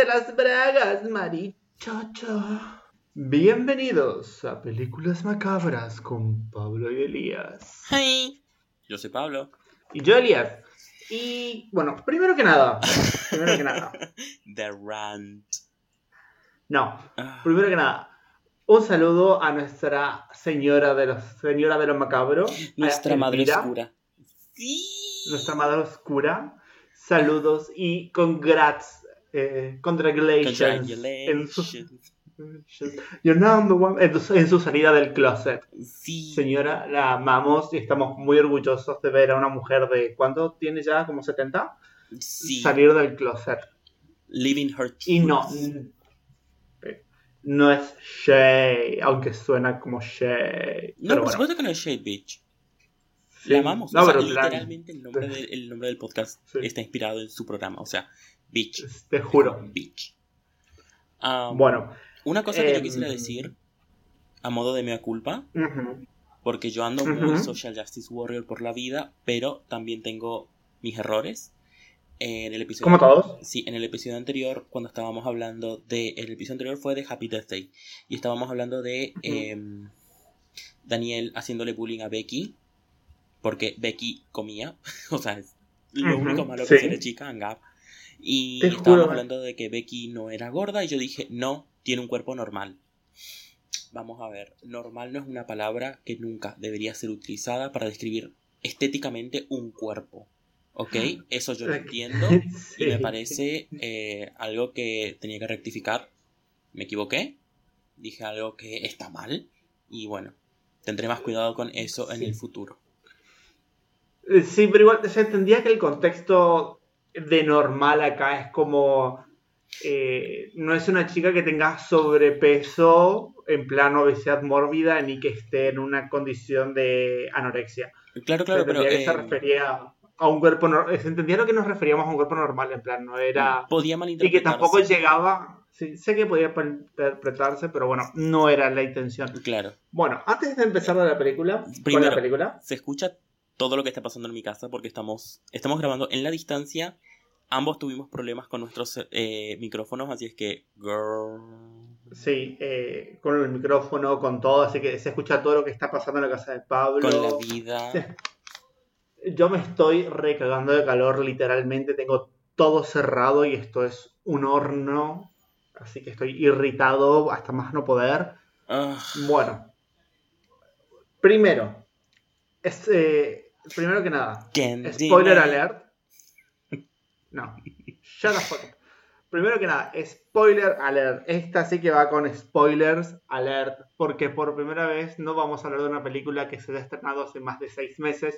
Agárrate las bragas, marichacho. Bienvenidos a Películas Macabras con Pablo y Elías. Hey, yo soy Pablo. Y yo, Elías. Y bueno, primero que nada, primero que nada, The Rant. no, Ah, primero que nada, un saludo a nuestra señora de los, señora de lo macabro, nuestra madre Elvira, oscura. Sí. nuestra madre oscura. Saludos y congrats, eh, congratulations, en su, Congratulations. one- en su- en su salida del closet. Sí. Señora, la amamos y estamos muy orgullosos de ver a una mujer de, ¿cuánto tiene ya? ¿Como 70? Sí. Salir del closet. Living her Y no, truth. no es Shay, aunque suena como Shay. No, por bueno, supuesto que no es Shade Bitch. sí. La amamos. No, o sea, literalmente el nombre, del, el nombre del podcast Sí. está inspirado en su programa. O sea, Bitch. te juro. Bitch. Bueno, Una cosa que yo em, quisiera decir, a modo de mea culpa, porque yo ando muy social justice warrior por la vida, pero también tengo mis errores. En el episodio como todos. Sí, en el episodio anterior, cuando estábamos hablando de. El episodio anterior fue de Happy Death Day. Y estábamos hablando de em, Daniel haciéndole bullying a Becky. Porque Becky comía. o sea, es lo único malo sí. que tiene chica, Angap. Y estábamos hablando de que Becky no era gorda. Y yo dije, no, tiene un cuerpo normal. Vamos a ver, normal no es una palabra que nunca debería ser utilizada para describir estéticamente un cuerpo. ¿Ok? Eso yo lo entiendo. Y me parece eh, algo que tenía que rectificar. Me equivoqué. Dije algo que está mal. Y bueno, tendré más cuidado con eso en el futuro. Sí, pero igual se entendía que el contexto de normal acá es como. eh, no es una chica que tenga sobrepeso en plan obesidad mórbida ni que esté en una condición de anorexia. Claro, claro, pero se refería a un cuerpo. Se entendía lo que nos referíamos a un cuerpo normal, en plan, no era. podía Y malinterpretarse. que tampoco llegaba. Sí, sé que podía interpretarse, pero bueno, no era la intención. Claro. Bueno, antes de empezar la película, con la película, Se escucha todo lo que está pasando en mi casa porque estamos, estamos grabando en la distancia. Ambos tuvimos problemas con nuestros eh, micrófonos, así es que... girl. Sí, eh, con el micrófono, con todo, así que se escucha todo lo que está pasando en la casa de Pablo. Con la vida. Yo me estoy recagando de calor, literalmente tengo todo cerrado y esto es un horno, así que estoy irritado hasta más no poder. Ah, Bueno, primero, es, eh, primero que nada, Candyman. spoiler alert. No, the fuck up. Primero que nada, spoiler alert. Esta sí que va con spoilers alert, porque por primera vez no vamos a hablar de una película que se ha estrenado hace más de seis meses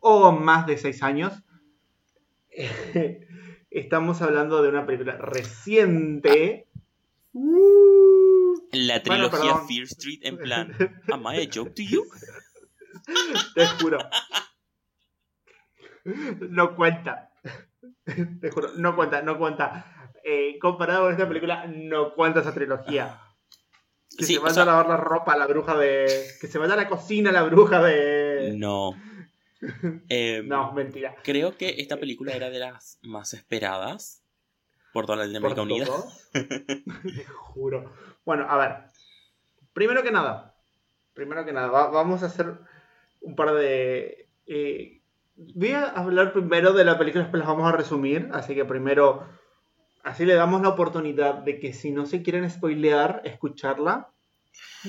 o más de seis años. Estamos hablando de una película reciente. La trilogía. Fear Street en plan... Am I a joke to you? Te juro. No cuenta. Te juro, no cuenta, no cuenta. Eh, comparado con esta película, no cuenta esa trilogía. Que Sí, se vaya sea- a lavar la ropa la bruja de. Que se vaya a la cocina la bruja de. No. Eh, No, mentira. Creo que esta película era de las más esperadas por toda la América Unida. Te juro. Bueno, a ver. Primero que nada. Primero que nada, va- vamos a hacer un par de. eh, voy a hablar primero de la película, después las vamos a resumir. Así que primero. Así le damos la oportunidad de que si no se quieren spoilear, escucharla.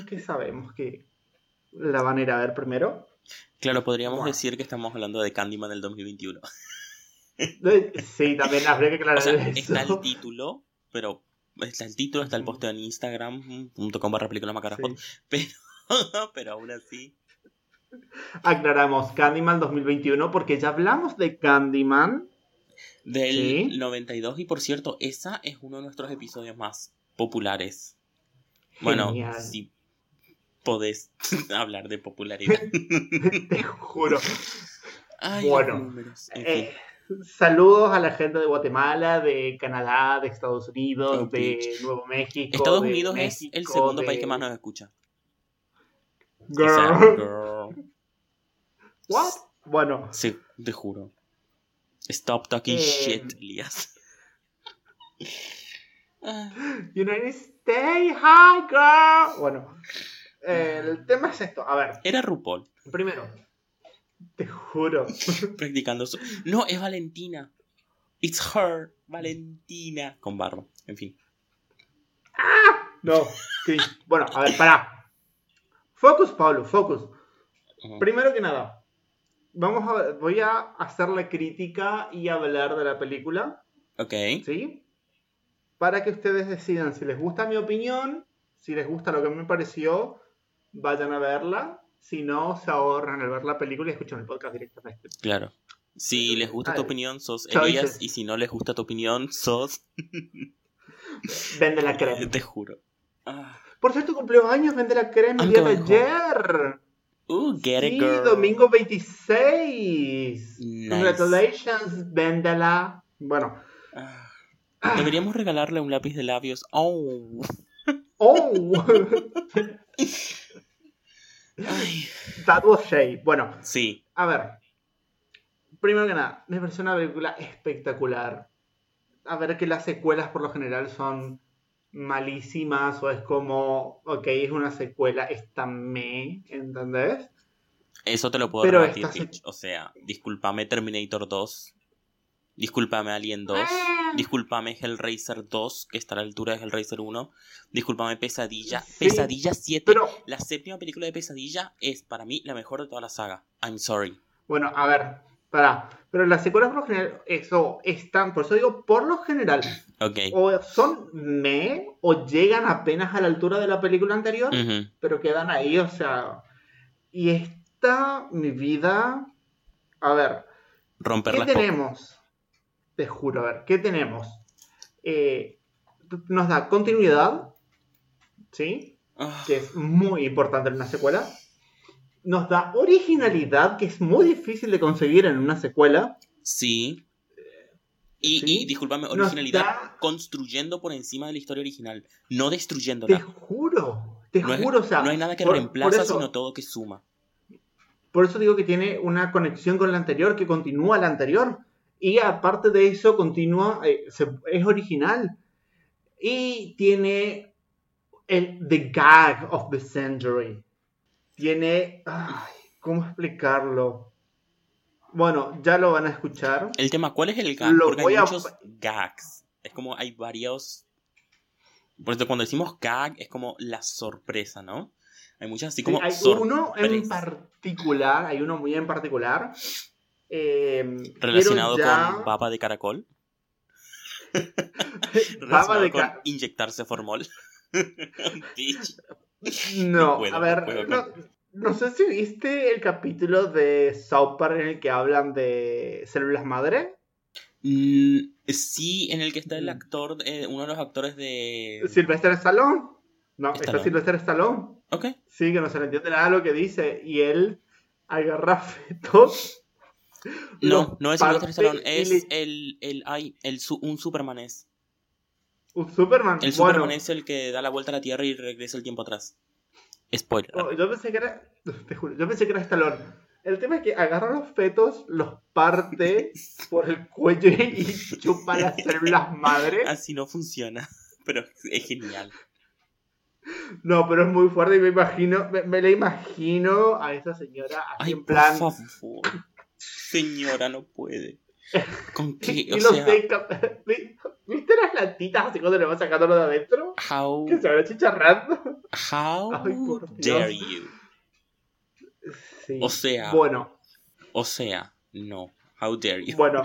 Que sabemos que la van a ir a ver primero. Claro, podríamos Bueno. decir que estamos hablando de Candyman del 2021. Eh, Sí, también habría que aclarar O sea, eso. está el título, pero está el título, está el posteo en instagram.com barra películas macaras Sí. pero, pero aún así. Aclaramos Candyman 2021 porque ya hablamos de Candyman. Del Sí. 92, y por cierto, esa es uno de nuestros episodios más populares. Bueno, si podés hablar de popularidad. Te juro. Ay, Bueno. Eh, saludos a la gente de Guatemala, de Canadá, de Estados Unidos, Oh, de. Nuevo México. Estados Unidos es el segundo de- país que más nos escucha. O Girl. sea, girl. What? Bueno, Sí, te juro. Stop talking Eh, shit, Elias. Ah, You need to stay high, girl. Bueno, el tema es esto. A ver, Era RuPaul, primero, te juro. practicando su... No, es Valentina. It's her, Valentina. Con barba, en fin. No, Chris. Bueno, a ver, pará. Focus, Pablo, focus. Primero que nada, vamos a voy a hacer la crítica y hablar de la película, Ok. ¿sí? Para que ustedes decidan si les gusta mi opinión, si les gusta lo que me pareció, vayan a verla. Si no, se ahorran el ver la película y escuchan el podcast directamente. Claro. Si les gusta tu opinión, sos. Elías. Y si no les gusta tu opinión, sos. Vende la crema. Te juro. Ah. Por cierto, cumplió años Vende la crema el día de ayer. Uh, get Sí, it, girl. domingo 26. Nice. Congratulations, véndela. Bueno. Ah. Deberíamos regalarle un lápiz de labios. Oh. Oh, Ay. that was. Bueno, Sí. a ver. Primero que nada, me pareció una película espectacular. A ver que las secuelas por lo general son malísimas o es como, ok, es una secuela, esta me, ¿entendés? Eso te lo puedo Pero rebatir, se-. O sea, discúlpame Terminator 2. Discúlpame Alien 2. Ah. Discúlpame Hellraiser 2, que está a la altura de Hellraiser 1. Discúlpame Pesadilla. Sí, Pesadilla 7. Pero, La séptima película de Pesadilla es para mí la mejor de toda la saga. I'm sorry. bueno, a ver, para. Pero las secuelas por lo general, eso, están, por eso digo, por lo general, Ok. o son me o llegan apenas a la altura de la película anterior, pero quedan ahí, o sea. Y esta, mi vida. A ver, Romper ¿qué tenemos? Te juro, a ver, ¿qué tenemos? Eh, nos da continuidad, ¿sí? Ah, Que es muy importante en una secuela. Nos da originalidad, que es muy difícil de conseguir en una secuela. sí. Y, Sí. y discúlpame, originalidad da- construyendo por encima de la historia original, no Te destruyéndola. juro, te No, es- juro, o sea. no hay nada que por- reemplaza, por eso- sino todo que suma. Por eso digo que tiene una conexión con la anterior, que continúa la anterior. Y aparte de eso, continúa, eh, se- es original. Y tiene el The Gag of the Century. Tiene... ay, ¿Cómo explicarlo? Bueno, ya lo van a escuchar. El tema, ¿cuál es el gag? Lo Porque voy hay a- muchos gags. Es como hay varios. Por eso cuando decimos gag es como la sorpresa, ¿no? Hay muchas así Sí, como hay uno en particular, hay uno muy en particular. eh, relacionado ya- con baba de caracol. Relacionado de con ca- inyectarse formol. No, No puedo, a ver, no, no sé si viste el capítulo de South Park en el que hablan de células madre. Mm, sí, en el que está el Mm. actor, eh, uno de los actores de... Sylvester Stallone. No, está Stallone. Sylvester Stallone. Ok. Sí, que no se le entiende nada lo que dice. Y él agarra fetos. No, no es Sylvester Stallone, es le- el, el, el, un Superman es. Un Superman. El bueno, Superman es el que da la vuelta a la Tierra y regresa el tiempo atrás. Spoiler. oh, yo pensé que era. Te juro, yo pensé que era Stallone. El tema es que agarra los fetos, los parte por el cuello y chupa las células madre. Así no funciona, pero es genial. No, pero es muy fuerte y me imagino, me, me la imagino a esa señora así Ay, en por plan. favor. Señora, no puede. ¿Con qué? Y O lo sea, ¿Viste las latitas así cuando le va sacando lo de adentro? how, Que se va chicharrando. how Ay, por Dios. dare you? Sí. O sea, Bueno, o sea, no. How dare you? bueno.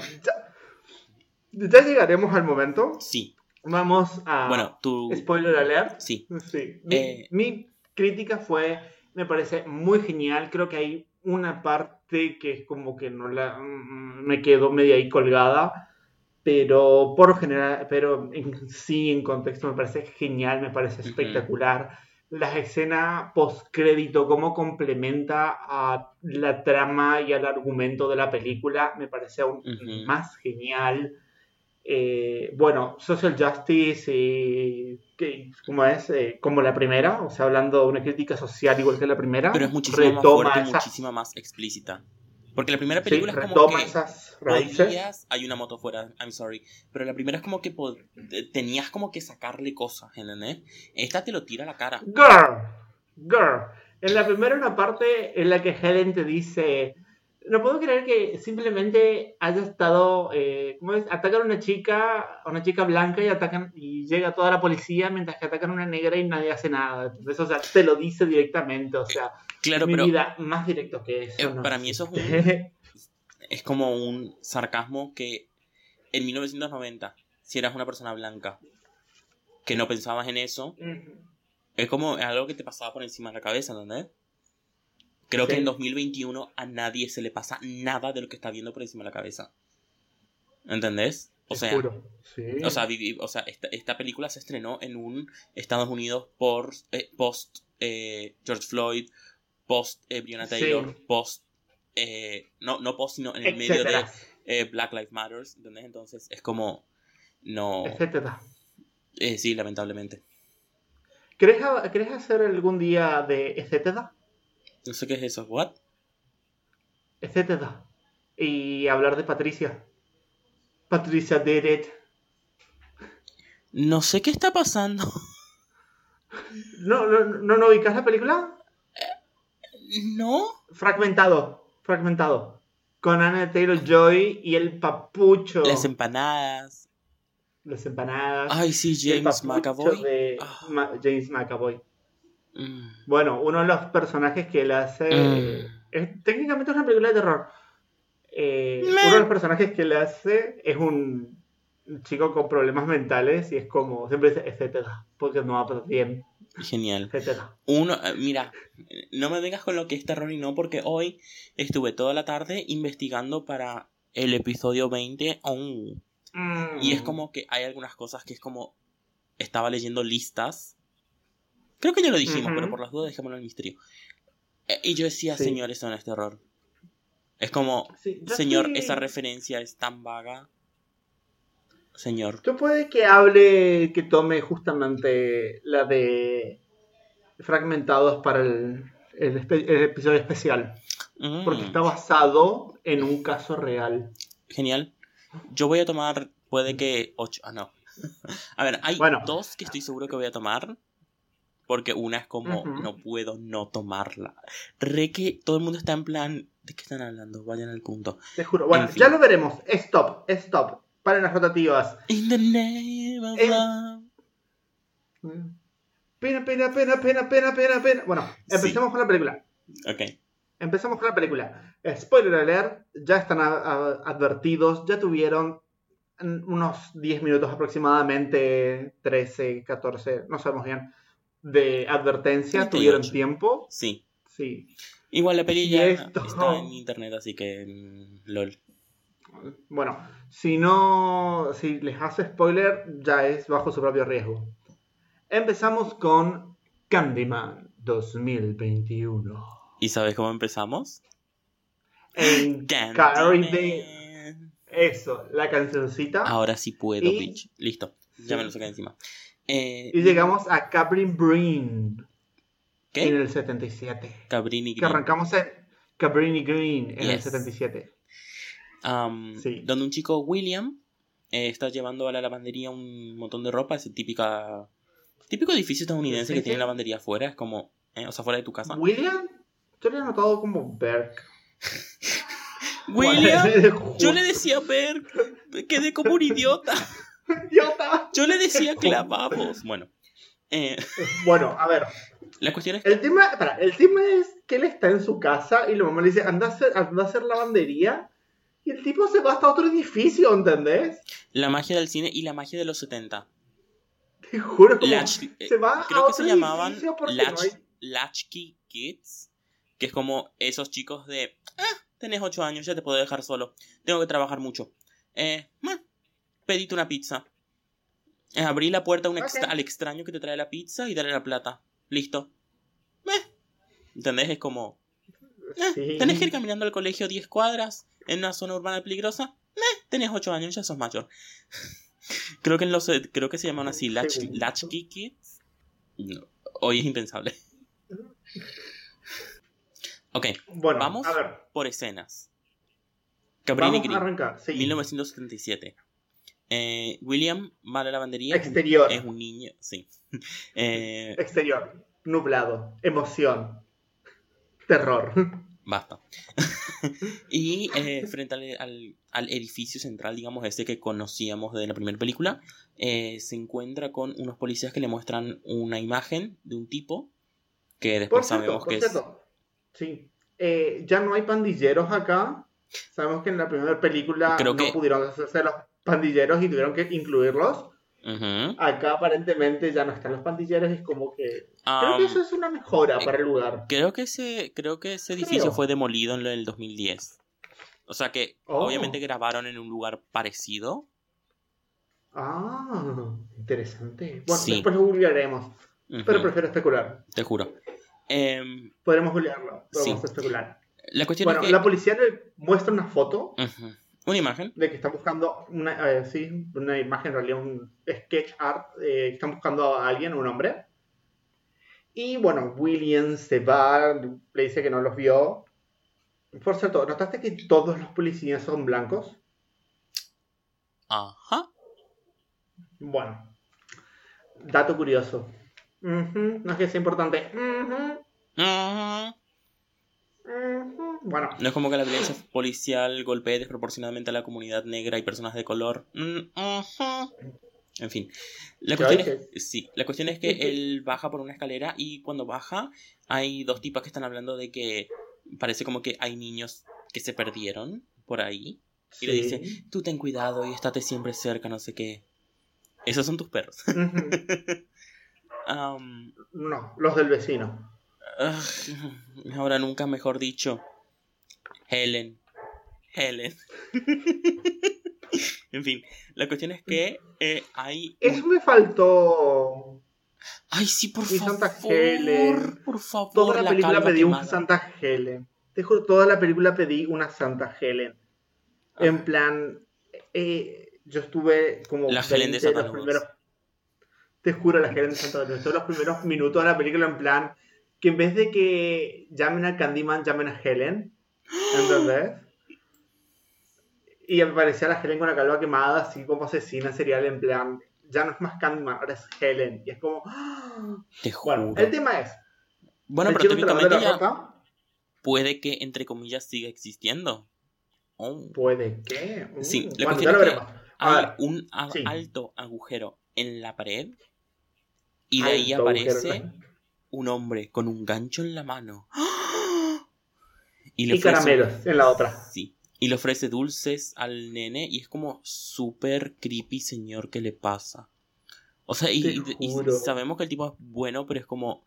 Ya, ya llegaremos al momento. Sí. Vamos a. Bueno, tú. Spoiler alert. Sí. Sí. Mi, Eh. mi crítica fue, me parece muy genial. Creo que hay una parte que es como que no la mm, me quedo media ahí colgada. Pero por general, pero en sí, en contexto, me parece genial, me parece espectacular. La escena post-crédito, cómo complementa a la trama y al argumento de la película, me parece aún Ujú. más genial. Eh, bueno, Social Justice, y, que, ¿cómo es? Eh, como la primera, o sea, hablando de una crítica social igual que la primera, Pero es muchísimo más fuerte y esa- muchísima más explícita. Porque la primera película Sí, es como que esas podías, hay una moto fuera, I'm sorry, pero la primera es como que pod- tenías como que sacarle cosas, ¿entendés? Esta te lo tira a la cara. Girl, girl. En la primera una parte en la que Helen te dice, no puedo creer que simplemente haya estado, eh, ¿cómo es? Atacan a una chica, a una chica blanca y atacan y llega toda la policía mientras que atacan a una negra y nadie hace nada. Entonces, o sea, te lo dice directamente, o sea, Claro, mi pero vida más directo que eso. eh, no para mí eso es un- es como un sarcasmo que en 1990, si eras una persona blanca que no pensabas en eso, es como algo que te pasaba por encima de la cabeza, ¿entendés? Creo que en 2021 a nadie se le pasa nada de lo que está viendo por encima de la cabeza. ¿Entendés? O sea. Sí. o sea, vivi- o sea esta, esta película se estrenó en un Estados Unidos por eh, post eh, George Floyd, post eh, Breonna Sí. Taylor, post eh, no, no post sino en el medio de Black Lives Matter, ¿entendés? Entonces es como no etcétera. sí, lamentablemente. ¿Querés, ha- querés hacer algún día de etcétera? No sé qué es eso, what? etcétera. Y hablar de Patricia. Patricia did it. No sé qué está pasando. ¿No, no, no, no ubicas la película? No. Fragmentado. Fragmentado. Con Anna Taylor Joy y el papucho. Las empanadas. Las empanadas. Ay, sí, el James McAvoy. de Ah. James McAvoy. Mm. Bueno, uno de los personajes que él hace. Mm. es- técnicamente es una película de terror. Eh, uno de los personajes que él hace es un chico con problemas mentales y es como. Siempre dice etcétera. Porque no va bien. Genial. Etcétera. Uno, eh, mira, no me vengas con lo que es terror y no, porque hoy estuve toda la tarde investigando para el episodio 20. Oh. Y es como que hay algunas cosas que es como. Estaba leyendo listas. Creo que ya lo dijimos, pero por las dudas dejémoslo en misterio. Eh, Y yo decía, Sí. señor, eso no es terror. Es como, Sí, señor, sí- esa referencia es tan vaga. Señor. Yo puede que hable, que tome justamente la de fragmentados para el, el episodio especial. Mm, Porque está basado en un caso real. Genial. Yo voy a tomar, puede que 8. Ah, no. A ver, hay Bueno. dos que estoy seguro que voy a tomar. Porque una es como, no puedo no tomarla. Re que todo el mundo está en plan, ¿de qué están hablando? Vayan al punto. Te juro. Bueno, En fin. ya lo veremos. Stop, stop. Para las rotativas. In the name of Eh. love. Pena, pena, pena, pena, pena, pena, pena. Bueno, Sí. empecemos con la película. Ok. Empezamos con la película. Spoiler alert, ya están advertidos, ya tuvieron mm, unos 10 minutos aproximadamente, 13, 14, no sabemos bien, de advertencia, 38. tuvieron tiempo. Sí. Sí. Igual la peli ya esto- está en internet, así que. mm, LOL. Bueno, si no, si les hace spoiler, ya es bajo su propio riesgo. Empezamos con Candyman 2021. ¿Y sabes cómo empezamos? En. Caribbean. Eso, la cancioncita. Ahora sí puedo, Y- bitch. Listo. Ya Sí. me lo saqué encima. Eh, Y llegamos a Cabrin Green ¿Qué? en el 77. Cabrini Que Green. arrancamos en Cabrini Green en el Yes. 77. Am, Sí. Donde un chico, William, eh, está llevando a la lavandería un montón de ropa. Es típica, típico edificio estadounidense Sí, que tiene lavandería afuera. Es como, eh, o sea, fuera de tu casa. William, yo le he notado como Berk. William, yo le decía ver, quedé como un idiota. idiota. Yo le decía clavabos. Bueno, eh, Bueno, a ver. la cuestión es El tema, espera, el tema es que él está en su casa y la mamá le dice, anda a hacer, anda a hacer lavandería. Y el tipo se va hasta otro edificio, ¿entendés? la magia del cine y la magia de los 70. Te juro, Latch- eh, se va creo a que otro se llamaban latch, no hay... Latchkey Kids, que es como esos chicos de, ah, tenés 8 años, ya te puedo dejar solo, tengo que trabajar mucho. Eh, pedite una pizza. Eh, abrí la puerta a un extra- Ok. al extraño que te trae la pizza y dale la plata. Listo. Eh, ¿Entendés? Es como, eh, Sí. tenés que ir caminando al colegio 10 cuadras en una zona urbana peligrosa. Eh, tenés 8 años, ya sos mayor. creo que en los creo que se llaman así latch, latchkey kids. No, hoy es impensable. Ok, Bueno, Vamos. a ver. por escenas. Cabrini Vamos a arrancar. Sí. 1977. Eh, William va a la lavandería. Exterior. Es un niño, sí. Eh, Exterior. Nublado. Emoción. Terror. basta. y eh, frente al, al- al edificio central, digamos, ese que conocíamos de la primera película, se encuentra con unos policías que le muestran una imagen de un tipo que Por después cierto, sabemos por que es... cierto. Sí. Ya no hay pandilleros acá. Sabemos que en la primera película Creo no que- pudieron hacerse los pandilleros y tuvieron que incluirlos. Ujú. Acá aparentemente ya no están los pandilleros es como que... Creo Am, que eso es una mejora eh, para el lugar. Creo que ese, creo que ese edificio Creo. fue demolido en el 2010. O sea que Oh. obviamente grabaron en un lugar parecido. Ah, interesante. Bueno, Sí. después lo googlearemos. Ujú, Pero prefiero especular. Te juro. Em, Podremos googlearlo, pero Sí. especular. la cuestión Bueno, es que... la policía le muestra una foto Ujú. Una imagen. de que están buscando una, eh, sí, una imagen, en realidad un sketch art, eh, están buscando a alguien, un hombre. Y bueno, William se va, le dice que no los vio. Por cierto, ¿notaste que todos los policías son blancos? Ajá. Bueno, dato curioso. No es que sea importante. Bueno, No es como que la violencia policial golpee desproporcionadamente a la comunidad negra y personas de color. Mm. En fin. La ¿Qué cuestión, es, sí, la cuestión es que él baja por una escalera y cuando baja hay dos tipas que están hablando de que parece como que hay niños que se perdieron por ahí. Y le dice, tú ten cuidado y estate siempre cerca, no sé qué. Esos son tus perros. Am, No, los del vecino. Ugh, ahora nunca mejor dicho. Helen. Helen. en fin, la cuestión es que eh, hay... un- Eso me faltó. Ay, sí, por Mi favor. Santa Helen. Por favor. Toda la película pedí una quemada. Santa Helen. Te juro, toda la película pedí una Santa Helen. Ah. En plan, eh, yo estuve como La Helen de 20 Santa los primeros. Te juro, la Helen de Santa Lourdes. Todos los primeros minutos de la película, en plan, que en vez de que llamen a Candyman, llamen a Helen. ¿Entendés? Y aparecía la Helen con la calva quemada, así como asesina serial, en plan, ya no es más Candyman, ahora es Helen. Y es como. ¡ah! Te juro. Bueno, el tema es. Bueno, pero técnicamente ya puede que, entre comillas, siga existiendo. Oh. Puede que. Mm, Sí, la bueno, cuestión es que Hay un sí. alto agujero en la pared y de ahí agujero. Un hombre con un gancho en la mano. Y, le Y ofrece- caramelos en la otra. Sí. Y le ofrece dulces al nene y es como súper creepy, señor, ¿qué le pasa? O sea, y, sabemos que el tipo es bueno, pero es como...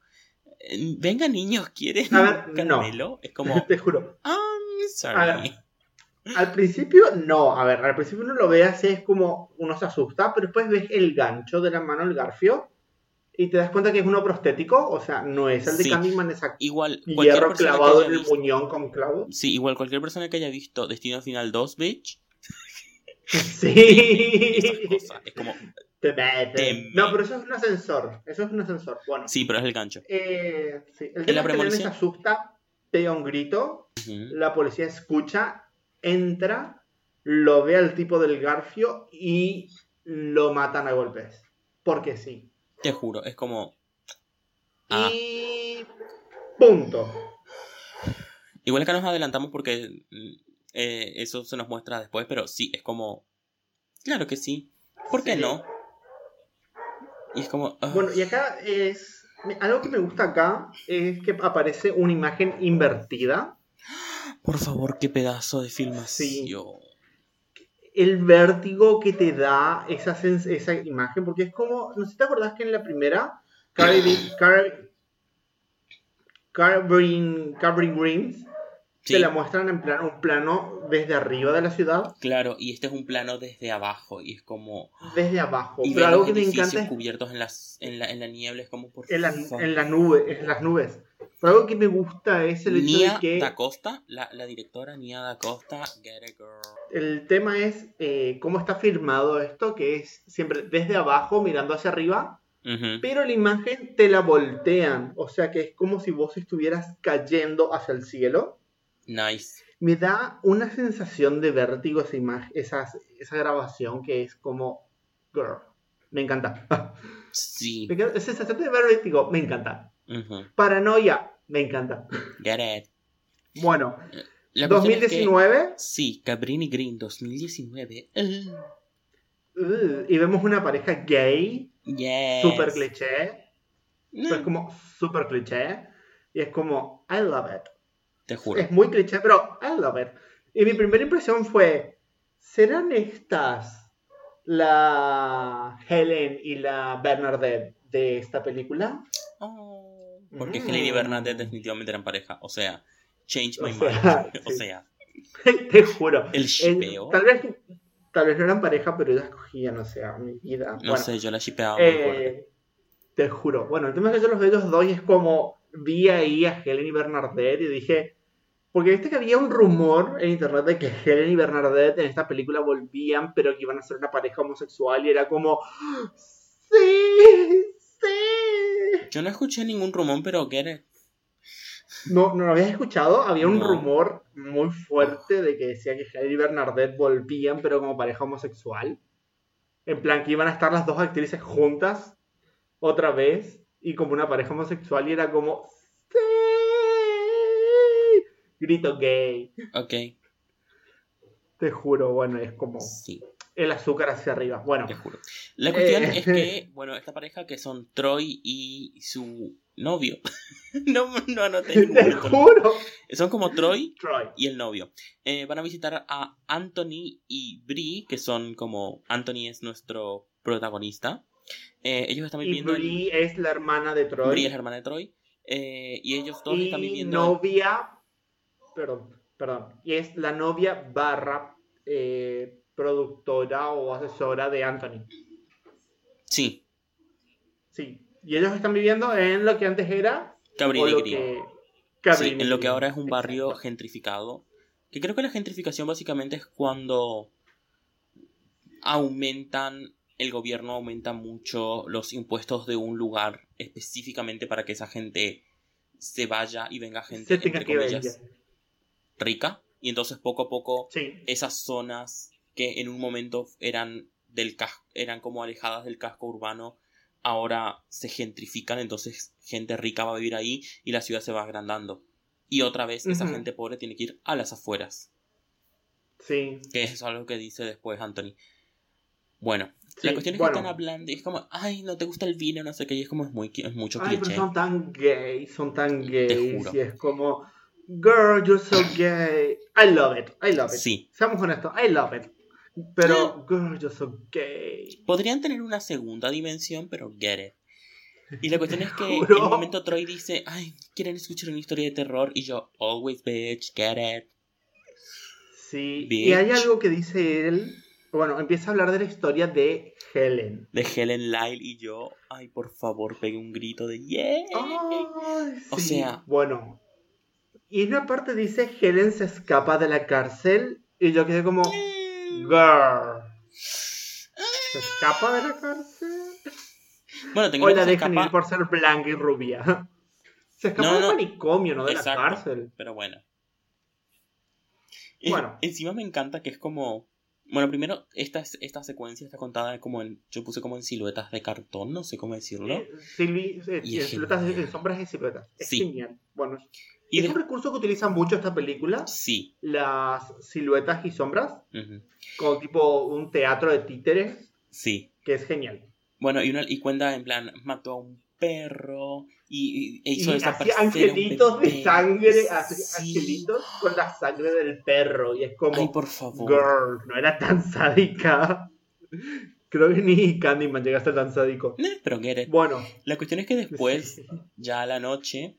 eh, Venga, niños, ¿quieren ver, un no. caramelo? Es como... Te juro. I'm sorry. Al principio, no. A ver, al principio uno lo ve así, es como uno se asusta, pero después ves el gancho de la mano, el garfio, y te das cuenta que es uno prostético. O sea, no es el de Sí. Candyman, aquí. Igual, Hierro clavado en el muñón con clavo. Sí, igual cualquier persona que haya visto Destino Final 2, bitch, Sí. cosas. Es como, Te meten. Te No, pero eso es un ascensor. Eso es un ascensor. Bueno. sí, pero es el gancho. Eh, sí. El tema la es que se asusta, pega un grito, la policía escucha, entra, lo ve al tipo del garfio y lo matan a golpes. Porque sí. Te juro, es como... Ah. Y. Punto. Igual acá nos adelantamos porque mm, eh, eso se nos muestra después, pero sí, es como... Claro que sí. ¿Por qué Sí. no? Y es como... ah, Bueno, y acá es. Algo que me gusta acá es que aparece una imagen invertida. Por favor, qué pedazo de filmación. El vértigo que te da esa, esa imagen, porque es como. No sé si te acordás que en la primera. Carrie Greens Sí, te la muestran en plano, un plano desde arriba de la ciudad, claro, y este es un plano desde abajo y es como... desde abajo. Y Pero algo los que me encanta es cubiertos en, las, en, la, en la niebla, es como por en, la, favor. en, la nube, en las nubes. Pero algo que me gusta es el hecho Nia de que Da Costa, la, la directora Nia Da Costa, get it girl. el tema es eh, cómo está firmado esto, que es siempre desde abajo mirando hacia arriba, pero la imagen te la voltean, o sea que es como si vos estuvieras cayendo hacia el cielo. Nice. me da una sensación de vértigo esa imagen, esa, esa grabación que es como, girl, me encanta. Sí. Me encanta- sensación de vértigo, me encanta. Paranoia, me encanta. Get it. Bueno, La cuestión es que- 2019, sí, Cabrini Green 2019. Uh, uh, y vemos una pareja gay, yes. super cliché, No, es como super cliché, y es como, I love it. Te juro. Es muy cliché, pero I love it. Y mi primera impresión fue, ¿serán estas la Helen y la Bernadette de esta película? Porque Mm. Helen y Bernadette definitivamente eran pareja. O sea, change my mind. O sea, Te juro. el shipeo. tal vez tal vez no eran pareja, pero ellas cogían, o sea, mi vida. No Bueno, sé, yo la shipeaba muy fuerte. eh, te juro. Bueno, el tema es que yo los veo ellos dos y es como vi ahí a Helen y Bernadette y dije, porque viste que había un rumor en internet de que Helen y Bernadette en esta película volvían, pero que iban a ser una pareja homosexual y era como, sí, Yo no escuché ningún rumor, pero get it. No, no lo habías escuchado. Había un No. rumor muy fuerte de que decía que Helen y Bernadette volvían, pero como pareja homosexual. En plan, que iban a estar las dos actrices juntas otra vez y como una pareja homosexual y era como, sí. Grito gay. Ok, Te juro, bueno, es como sí, el azúcar hacia arriba. Bueno, te juro. La cuestión Eh. es que, bueno, esta pareja que son Troy y su novio. no, no anoté ningún te juro. Son como Troy Troy. y el novio. Eh, van a visitar a Anthony y Brie, que son como. Anthony es nuestro protagonista. Eh, ellos están Y viviendo. en- Brie es la hermana de Troy. Brie es la hermana de Troy. eh, y ellos dos están y viviendo. novia, perdón, perdón, y es la novia barra eh, productora o asesora de Anthony. Sí, Sí, y ellos están viviendo en lo que antes era Cabrini que Sí, en lo que ahora es un barrio Exacto. gentrificado. Que creo que la gentrificación básicamente es cuando aumentan, el gobierno aumenta mucho los impuestos de un lugar específicamente para que esa gente se vaya y venga gente, entre comillas, rica. Y entonces poco a poco Sí, esas zonas que en un momento eran del cas- eran como alejadas del casco urbano, ahora se gentrifican, entonces gente rica va a vivir ahí y la ciudad se va agrandando. Y otra vez esa gente pobre tiene que ir a las afueras, sí. que es algo que dice después Anthony. Bueno, Sí, la cuestión es bueno. que están hablando y es como, ay, no te gusta el vino, no sé qué, y es como es muy es mucho Ay, pero cliché. son tan gays, son tan gays. juro. Y es como, girl, you're so gay. I love it, I love it. Sí. Seamos honestos, I love it. Pero, girl, you're so gay. Podrían tener una segunda dimensión, pero get it. Y la cuestión es que en un momento Troy dice, ay, ¿quieren escuchar una historia de terror? Y yo, always bitch, get it. Sí, Bitch. y hay algo que dice él. Bueno, empieza a hablar de la historia de Helen. De Helen Lyle y yo, ay, por favor, pegue un grito de yeah. O sea- Bueno. Y en una parte dice Helen se escapa de la cárcel. Y yo quedé como. Girl. ¿Se escapa de la cárcel? Bueno, tengo O la dejan escapa, ir por ser blanca y rubia. Se escapa No, del manicomio, no de Exacto. la cárcel. pero bueno. Bueno. Encima me encanta que es como... Bueno, primero, esta, es- esta secuencia está contada como en... Yo puse como en siluetas de cartón, no sé cómo decirlo. Eh, silvi- eh, Y en es siluetas de- sombras y siluetas. Es Sí. genial. Bueno, Y es de- un recurso que utiliza mucho esta película. Sí. Las siluetas y sombras. ujú, Como tipo un teatro de títeres. Sí. Que es genial. Bueno, y, una, y cuenta en plan, mató a un perro y, y Y hizo hacía desaparecer un angelitos de sangre. Sí. Angelitos con la sangre del perro. Y es como. Ay, por favor. Girl, no era tan sádica. Creo que ni Candyman llega a ser tan sádico. Eh, pero get it. Bueno. La cuestión es que después, sí. ya a la noche,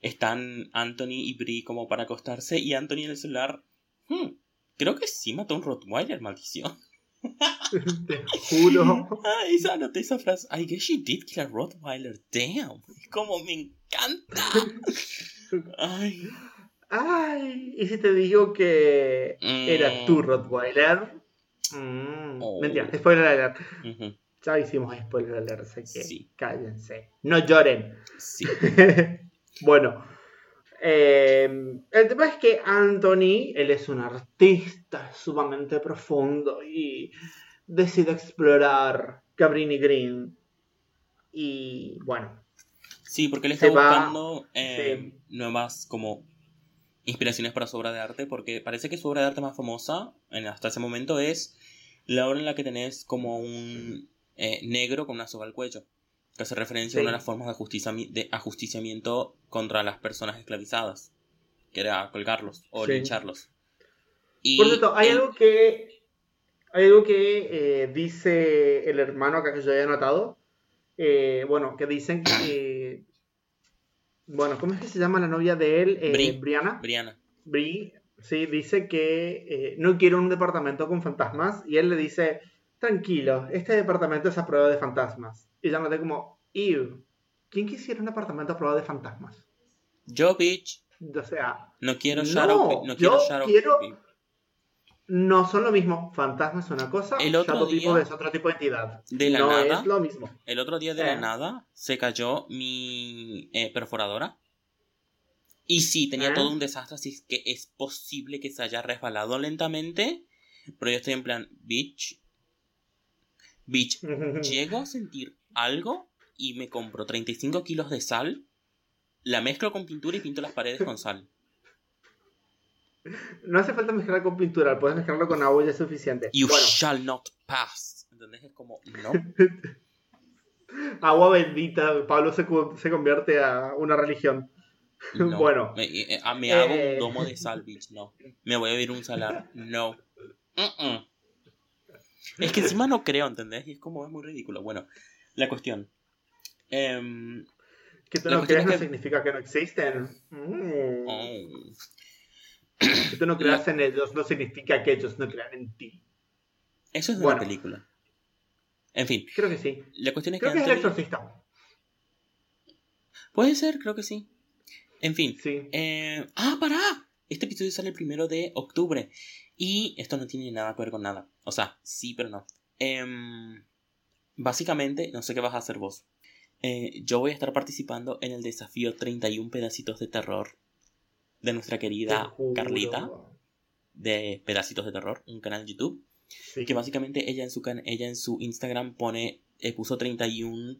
están Anthony y Brie como para acostarse y Anthony en el celular, "Hmm, creo que sí mató a un Rottweiler, maldición. Te juro. Ah, esa anoté esa frase. I guess she did kill a Rottweiler. Damn. Como me encanta. Ay. Ay, ¿y si te digo que era Mm. tu Rottweiler? Mm, Oh. Mentira, spoiler alert. Ya hicimos spoiler alert, así que Sí. cállense. No lloren. Sí. bueno, Eh, el tema es que Anthony, él es un artista sumamente profundo y decide explorar Cabrini Green. Y bueno, Sí, porque él está buscando eh, nuevas como inspiraciones para su obra de arte, porque parece que su obra de arte más famosa en, hasta ese momento es la obra en la que tenés como un eh, negro con una soga al cuello, que hace referencia a una de las formas de, ajusticiami- de ajusticiamiento contra las personas esclavizadas, que era colgarlos o Sí. lincharlos. Y por cierto, hay algo que hay algo que eh, dice el hermano acá que yo había notado. Eh, bueno, que dicen que bueno, ¿cómo es que se llama la novia de él? Eh, Bri. Brianna. Brianna, Bri, sí, dice que eh, no quiere un departamento con fantasmas y él le dice, tranquilo, este departamento es a prueba de fantasmas. Y ella noté como, ew, ¿quién quisiera un apartamento a prueba de fantasmas? yo, bitch, O sea, no quiero No, Shadow, Pe- no quiero yo Shadow quiero- no son lo mismo. Fantasma es una cosa, El otro Shadow día- People es otro tipo de entidad. de la no nada. es lo mismo. El otro día de la Eh. nada se cayó mi eh, perforadora. Y sí, tenía ¿Eh? todo un desastre, así que es posible que se haya resbalado lentamente. Pero yo estoy en plan, bitch. Bitch, llego a sentir algo y me compro 35 kilos de sal. La mezclo con pintura y pinto las paredes con sal. No hace falta mezclar con pintura, puedes mezclarlo con agua ya es suficiente. You Bueno, shall not pass. ¿Entendés? Es como, no. agua bendita, Pablo se, se convierte a una religión. no. Bueno. Me, eh, ah, me hago Eh. un domo de sal, bitch. No. Me voy a beber un salar. No. Es que encima no creo, ¿entendés? Y es como, es muy ridículo. Bueno, la cuestión. Em, Que tú La no creas no que- significa que no existen. Mm. oh. Que tú no creas en ellos no significa que ellos no crean en ti. Eso es de Bueno. una película. En fin, Creo que sí. la cuestión es Creo que que es el Anthony- exorcista. Puede ser, creo que sí. En fin. Sí. eh, ¡Ah, pará! Este episodio sale el primero de octubre. Y esto no tiene nada que ver con nada. O sea, sí, pero no. Em, básicamente, no sé qué vas a hacer vos. Eh, yo voy a estar participando en el desafío 31 pedacitos de terror de nuestra querida. Carlita de Pedacitos de Terror, un canal de YouTube. Sí. Que básicamente ella en su, can- ella en su Instagram pone, eh, puso 31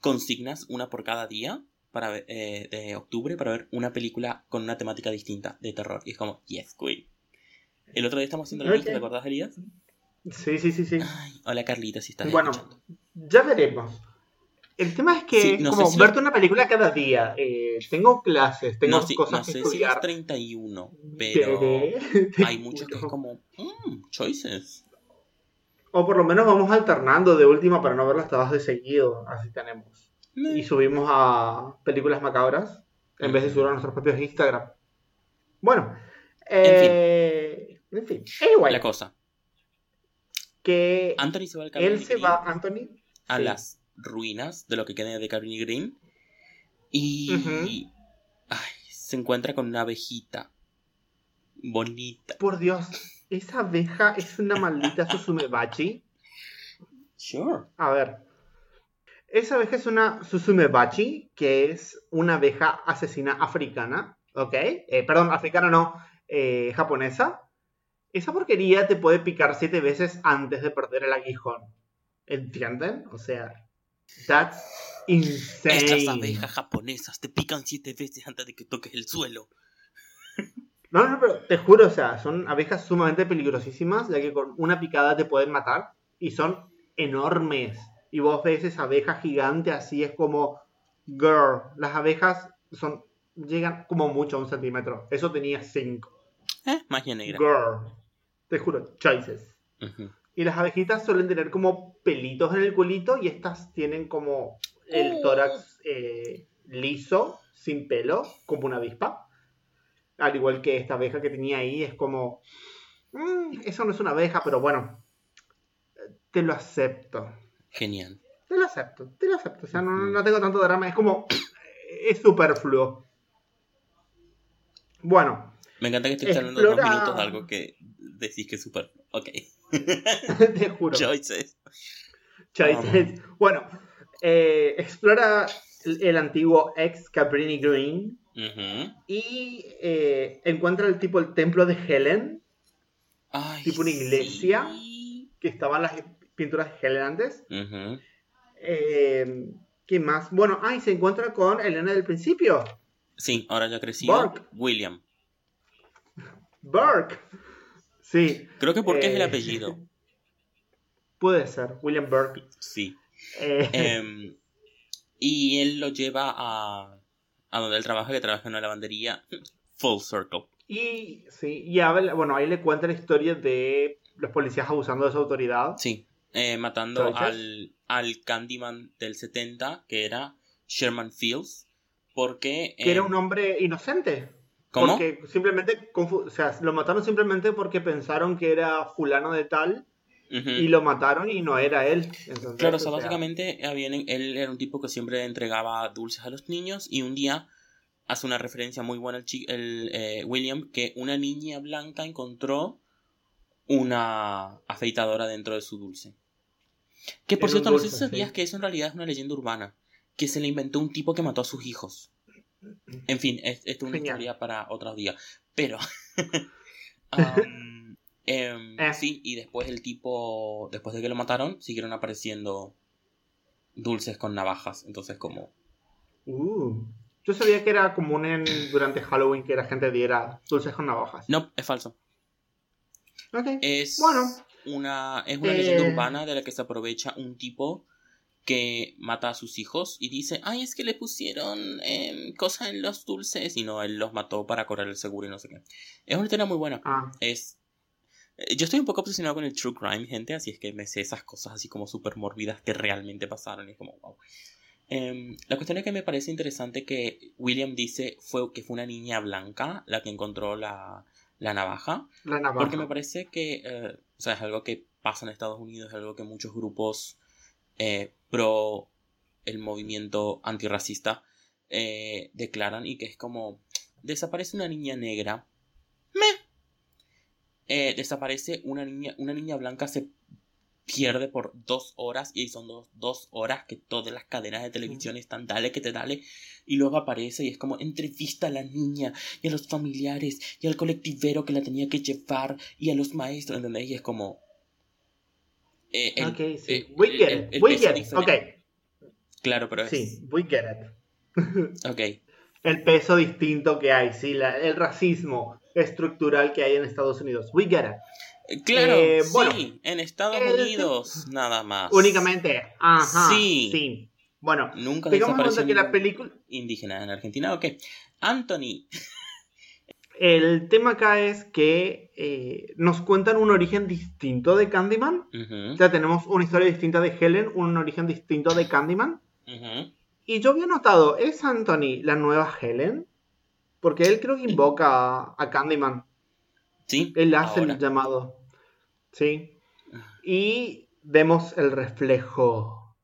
consignas, una por cada día, para eh, de octubre, para ver una película con una temática distinta de terror. Y es como, yes, queen. El otro día estamos haciendo la Ok. lista, ¿te acordás, Elías? Sí, sí, sí, sí. Ay, hola Carlita, si estás Bueno, escuchando. ya veremos. El tema es que Sí, no como si lo- verte una película cada día. Eh, tengo clases, tengo No, sí- cosas no que sé si estudiar. 31, pero te hay muchos que es como, mm, choices. O por lo menos vamos alternando de última para no verlas todas de seguido. Así tenemos. Y subimos a películas macabras en vez de subir a nuestros propios Instagram. Bueno, eh, en fin. Anyway, La cosa, que Anthony se va al él se Green va, Anthony. a sí. las ruinas de lo que queda de Cabrini Green y ay, se encuentra con una abejita bonita. Por Dios, esa abeja es una maldita Susumebachi. Sure. A ver. Esa abeja es una Susumebachi, que es una abeja asesina africana. ¿Ok? Eh, perdón, africana no, eh, japonesa. Esa porquería te puede picar siete veces antes de perder el aguijón. ¿Entienden? O sea, that's insane. Estas abejas japonesas te pican siete veces antes de que toques el suelo. No, no, pero te juro, o sea, son abejas sumamente peligrosísimas, ya que con una picada te pueden matar y son enormes. Y vos ves esa abeja gigante así, es como, girl, las abejas son llegan como mucho a un centímetro. Eso tenía cinco. Eh, magia negra. Girl, te juro, choices. Y las abejitas suelen tener como pelitos en el culito y estas tienen como el tórax eh, liso, sin pelo, como una avispa. Al igual que esta abeja que tenía ahí, es como... "Mm, eso no es una abeja, pero bueno, te lo acepto. Genial. Te lo acepto, te lo acepto. O sea, no, tengo tanto drama, es como... Es superfluo. Bueno, Me encanta que estés hablando dos minutos de algo que decís que es súper. Ok. te juro. Choices. Choices. Bueno, eh, explora el, el antiguo ex Cabrini Green y eh, encuentra el tipo el templo de Helen, Ay, Tipo una iglesia. sí. que estaban las pinturas de Helen antes. Eh, ¿Qué más? Bueno, ah, y se encuentra con Elena del principio, Sí, ahora ya ha crecido. Burke. William. Burke. Sí, Creo que porque es el Eh, apellido. puede ser, William Burke. Sí. Eh, Em, y él lo lleva a, a donde él trabaja, que trabaja en una lavandería. Full circle. y sí, y habla- bueno, ahí le cuenta la historia de los policías abusando de su autoridad. Sí. Eh, matando al, al Candyman del 70, que era Sherman Fields. Porque. Que era un hombre inocente. ¿Cómo? Porque simplemente, o sea, lo mataron simplemente porque pensaron que era fulano de tal y lo mataron y no era él. Entonces, Claro, o sea, básicamente él era un tipo que siempre entregaba dulces a los niños y un día hace una referencia muy buena el, el, eh, William que una niña blanca encontró una afeitadora dentro de su dulce. Que por cierto, no sé si dulce, sabías sí. que eso en realidad es una leyenda urbana, que se le inventó un tipo que mató a sus hijos. En fin, es, esto es una Genial. historia para otro día. Pero... am, em, Eh. Sí, y después el tipo, después de que lo mataron, siguieron apareciendo dulces con navajas. Entonces como... Uh, yo sabía que era común en, durante Halloween que la gente diera dulces con navajas. No, es falso. Ok. Es Bueno. una, es una Eh. leyenda urbana de la que se aprovecha un tipo que mata a sus hijos y dice, ay, es que le pusieron em, cosas en los dulces y no, él los mató para correr el seguro y no sé qué. Es una historia muy buena. Ah, Es... eh, Yo estoy un poco obsesionado con el true crime, gente, así es que me sé esas cosas así como súper morbidas que realmente pasaron y es como, wow. Em, la cuestión es que me parece interesante que William dice fue que fue una niña blanca la que encontró la, la navaja. la navaja. Porque me parece que, eh, o sea, es algo que pasa en Estados Unidos, es algo que muchos grupos eh, pro el movimiento antirracista eh, declaran y que es como, desaparece una niña negra, me, Eh, desaparece una niña, una niña blanca se pierde por dos horas y ahí son dos, dos horas que todas las cadenas de televisión están dale que te dale y luego aparece y es como entrevista a la niña y a los familiares y al colectivero que la tenía que llevar y a los maestros, ¿entendés? Y es como... eh, el- ok, sí. eh, we get it. el we get it. Ok. Claro, pero es... Sí, we get it. Ok. El peso distinto que hay, sí, la- el racismo estructural que hay en Estados Unidos. We get it. Claro, Eh, sí, bueno, en Estados el- Unidos, nada más. Únicamente. Ajá. Sí. Sí. Bueno, Nunca tengamos en cuenta que la película. indígena en Argentina. Ok. Anthony. El tema acá es que eh, nos cuentan un origen distinto de Candyman. Ujú, O sea, tenemos una historia distinta de Helen, un origen distinto de Candyman. Y yo había notado, ¿es Anthony la nueva Helen? Porque él creo que invoca a, a Candyman. Sí. Él hace ahora. el llamado. Sí. Y vemos el reflejo.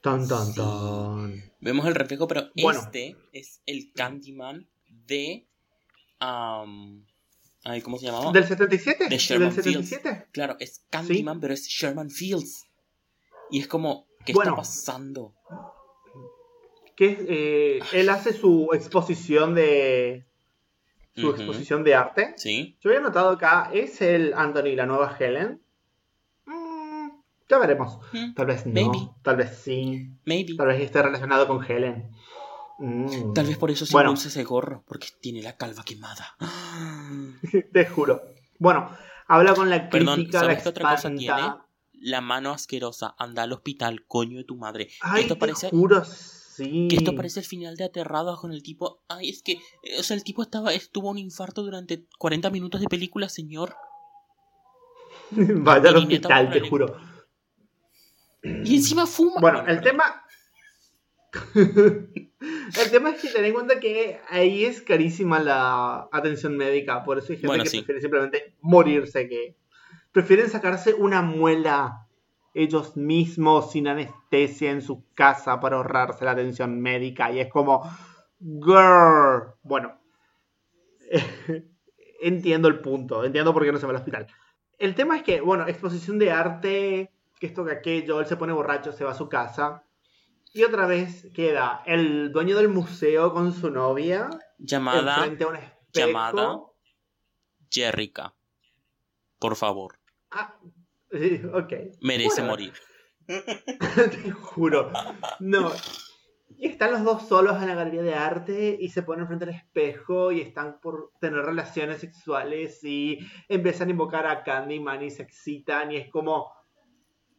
Tan, tan, Sí. tan. Vemos el reflejo, pero Bueno. este es el Candyman de. ay, ¿Cómo se llamaba? ¿Del 77? De Sherman ¿Del 77? Claro, es Candyman, pero es Sherman Fields. Y es como, ¿qué Bueno. está pasando? Que eh, él hace su exposición de. Su exposición de arte. Sí. Yo había notado acá, ¿es el Anthony la nueva Helen? Mm, ya veremos. Tal vez no. Maybe. Tal vez sí. Maybe. Tal vez esté relacionado con Helen. Mm. Tal vez por eso siempre Bueno. usa ese gorro, porque tiene la calva quemada. Te juro. Bueno, habla con la Perdón, crítica, la ¿sabes qué otra cosa tiene? La mano asquerosa, anda al hospital, coño de tu madre. Ay, esto te parece, juro, sí. que esto parece el final de Aterrados con el tipo. Ay, es que, eh, o sea, el tipo estaba, estuvo un infarto durante 40 minutos de película, señor. Vaya al hospital, te juro. Y encima fuma. Bueno, el perdón. tema... el tema es que ten en cuenta que ahí es carísima la atención médica, por eso hay gente Bueno, que sí. prefiere simplemente morirse que... Prefieren sacarse una muela ellos mismos sin anestesia en su casa para ahorrarse la atención médica y es como... Girl. Bueno. entiendo el punto, entiendo por qué no se va al hospital. El tema es que, bueno, exposición de arte, que esto que aquello, él se pone borracho, se va a su casa. Y otra vez queda el dueño del museo con su novia. Llamada. A un espejo. Llamada. Jerrica. Por favor. Ah, sí, ok. Merece Bueno. morir. Te juro. No. Y están los dos solos en la galería de arte y se ponen frente al espejo y están por tener relaciones sexuales y empiezan a invocar a Candyman y se excitan y es como...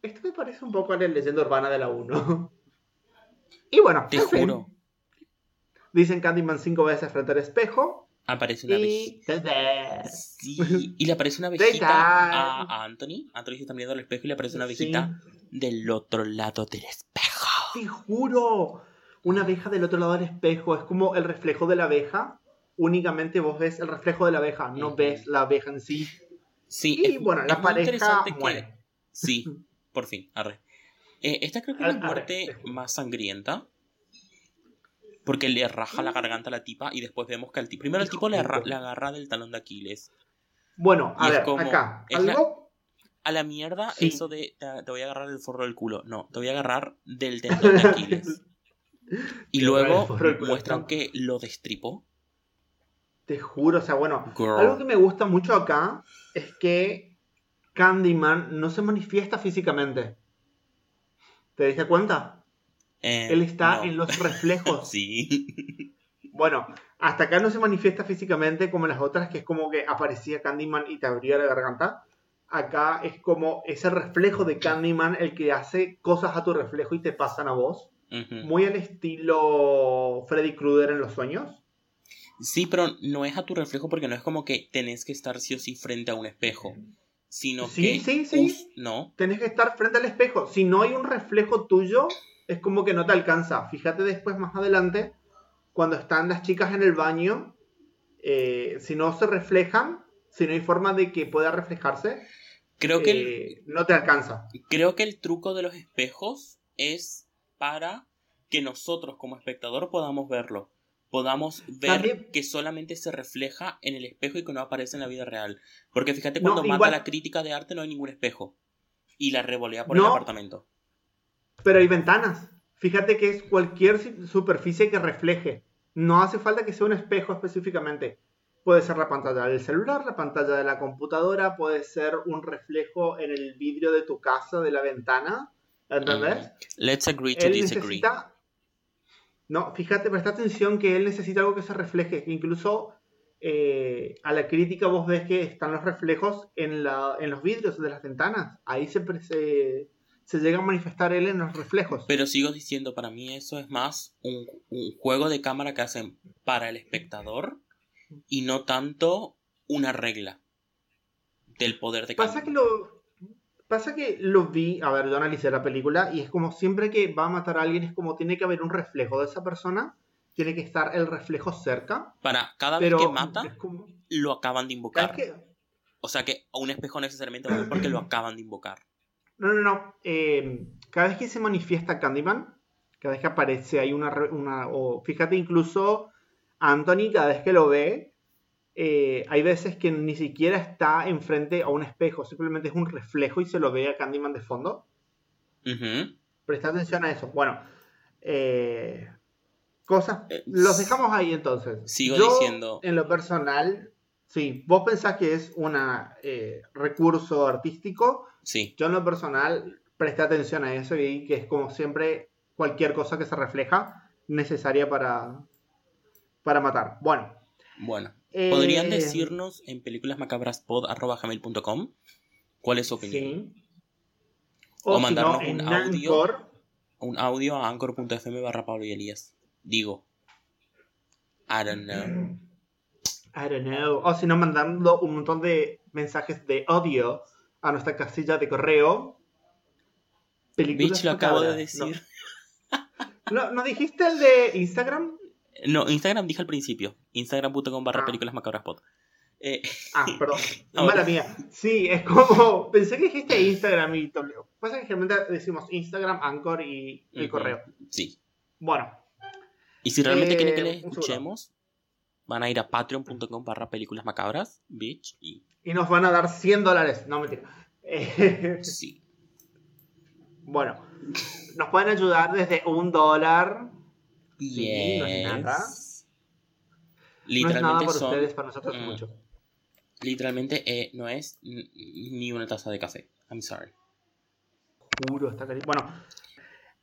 Esto me parece un poco a la leyenda urbana de la 1. Y bueno, Te fin. juro. Dicen Candyman cinco veces frente al espejo Aparece una y... abejita. Sí, y le aparece una abejita a, Anthony. Anthony se está mirando al espejo y le aparece una abejita del otro lado del espejo. Te juro. Una abeja del otro lado del espejo es como el reflejo de la abeja. Únicamente vos ves el reflejo de la abeja, no ves la abeja en sí. Sí, Y es- bueno, la es pareja interesante que- muere. Sí, por fin, arre. Eh, esta creo que es la muerte más sangrienta. Porque le raja la garganta a la tipa y después vemos que al tipo. Primero el tipo le, arra- le agarra del talón de Aquiles. Bueno, a ver, como- acá. es la- Algo. A la mierda, Sí. eso de te, te voy a agarrar del forro del culo. No, te voy a agarrar del tendón de Aquiles. Y luego muestran que lo destripó. Te juro, o sea, bueno. Girl. Algo que me gusta mucho acá es que Candyman no se manifiesta físicamente. ¿Te diste cuenta? Eh, Él está no. en los reflejos. Sí. Bueno, hasta acá no se manifiesta físicamente como en las otras, que es como que aparecía Candyman y te abría la garganta. Acá es como ese reflejo de Candyman el que hace cosas a tu reflejo y te pasan a vos. Muy al estilo Freddy Krueger en los sueños. Sí, pero no es a tu reflejo porque no es como que tenés que estar sí o sí frente a un espejo. Sino Sí, que. sí, sí. no. Tenés que estar frente al espejo. Si no hay un reflejo tuyo, es como que no te alcanza. Fíjate después más adelante, cuando están las chicas en el baño, eh, si no se reflejan, si no hay forma de que pueda reflejarse, Creo que, el, eh, no te alcanza. creo que el truco de los espejos es para que nosotros como espectador podamos verlo. Podamos ver También- que solamente se refleja en el espejo y que no aparece en la vida real. Porque fíjate, No, cuando mata la crítica de arte no hay ningún espejo. Y la revolea por No. el apartamento. Pero hay ventanas. Fíjate que es cualquier superficie que refleje. No hace falta que sea un espejo específicamente. Puede ser la pantalla del celular, la pantalla de la computadora, puede ser un reflejo en el vidrio de tu casa, de la ventana. ¿Entendés? Mm. Let's agree to él disagree. necesita. No, fíjate, presta atención que él necesita algo que se refleje. Incluso eh, a la crítica vos ves que están los reflejos en, la, en los vidrios de las ventanas. Ahí se, se, se llega a manifestar él en los reflejos. Pero sigo diciendo, para mí eso es más un, un juego de cámara que hacen para el espectador y no tanto una regla del poder de Pasa cámara. que lo. Pasa que lo vi, a ver, yo analicé la película y es como siempre que va a matar a alguien, es como tiene que haber un reflejo de esa persona, tiene que estar el reflejo cerca, Para cada pero vez que mata, como... lo acaban de invocar. O sea que a un espejo necesariamente va a porque lo acaban de invocar. No, no, no. eh, cada vez que se manifiesta Candyman, cada vez que aparece hay una... una o fíjate incluso Anthony, cada vez que lo ve, eh, hay veces que ni siquiera está enfrente a un espejo, simplemente es un reflejo y se lo ve a Candyman de fondo. Presta atención a eso. Bueno, eh, cosas. Eh, Los dejamos ahí entonces. sigo Yo, diciendo- En lo personal, sí, vos pensás que es un recurso artístico. Sí. Yo en lo personal presté atención a eso y que es como siempre cualquier cosa que se refleja necesaria para, para matar. Bueno. Bueno. Eh, ¿Podrían decirnos en películasmacabraspod.com cuál es su opinión? Sí. O mandarnos no, un audio. Anchor, Un audio a anchor.fm barra Pablo y Elías. Digo. I don't know. I don't know. O si no, mandando un montón de mensajes de odio a nuestra casilla de correo. Películas Bitch, lo acabo de decir. No, ¿no, ¿no dijiste el de Instagram? No, Instagram dije al principio. Instagram.com barra Ah. películas macabras pod. Eh, Ah, perdón. Ahora. Mala mía. Sí, es como. Pensé que dijiste Instagram y todo. Pasa que generalmente decimos Instagram, Anchor y el correo. sí. Bueno, Y si realmente Eh, quieren que les escuchemos, van a ir a patreon.com barra películas macabras, bitch, y y nos van a dar 100 dólares. No, mentira. Eh, sí. Bueno, Nos pueden ayudar desde un dólar. Sí, no es Yes. Nada. No es Literalmente nada para son. ustedes, para nosotros mm, mucho. Literalmente eh, no es ni una taza de café. I'm sorry. Juro, está carísimo. Bueno,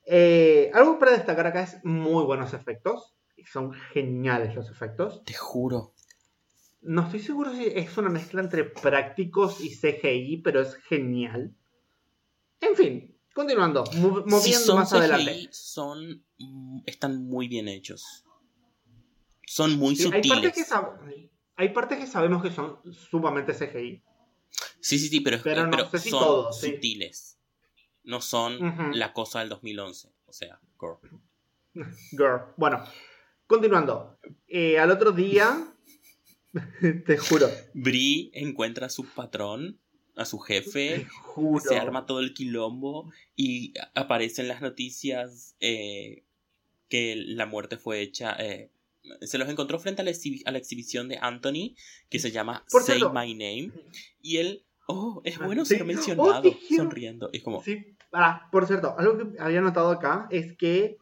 eh, algo para destacar acá es muy buenos efectos. Son geniales los efectos. Te juro. No estoy seguro si es una mezcla entre prácticos y CGI, pero es genial. En fin, continuando, mo- moviendo si son más CGI, adelante. son. mm, están muy bien hechos. Son muy Sí, hay, partes sutiles. que sab- hay partes que sabemos que son sumamente CGI. Sí, sí, sí, pero, Pero eh, no pero sé si son todos, sí. sutiles. No son la cosa del 2011. O sea, girl. Girl. Bueno, continuando. Eh, al otro día, te juro, Brie encuentra a su patrón, a su te jefe, juro. se arma todo el quilombo y aparecen las noticias eh, que la muerte fue hecha. eh, se los encontró frente a la, exhibi- a la exhibición de Anthony, que se llama Por Say cierto. My Name, y él, oh, es Ah, bueno sí. ser Oh, mencionado, quiero. sonriendo. Es como, Sí, ah, por cierto, algo que había notado acá es que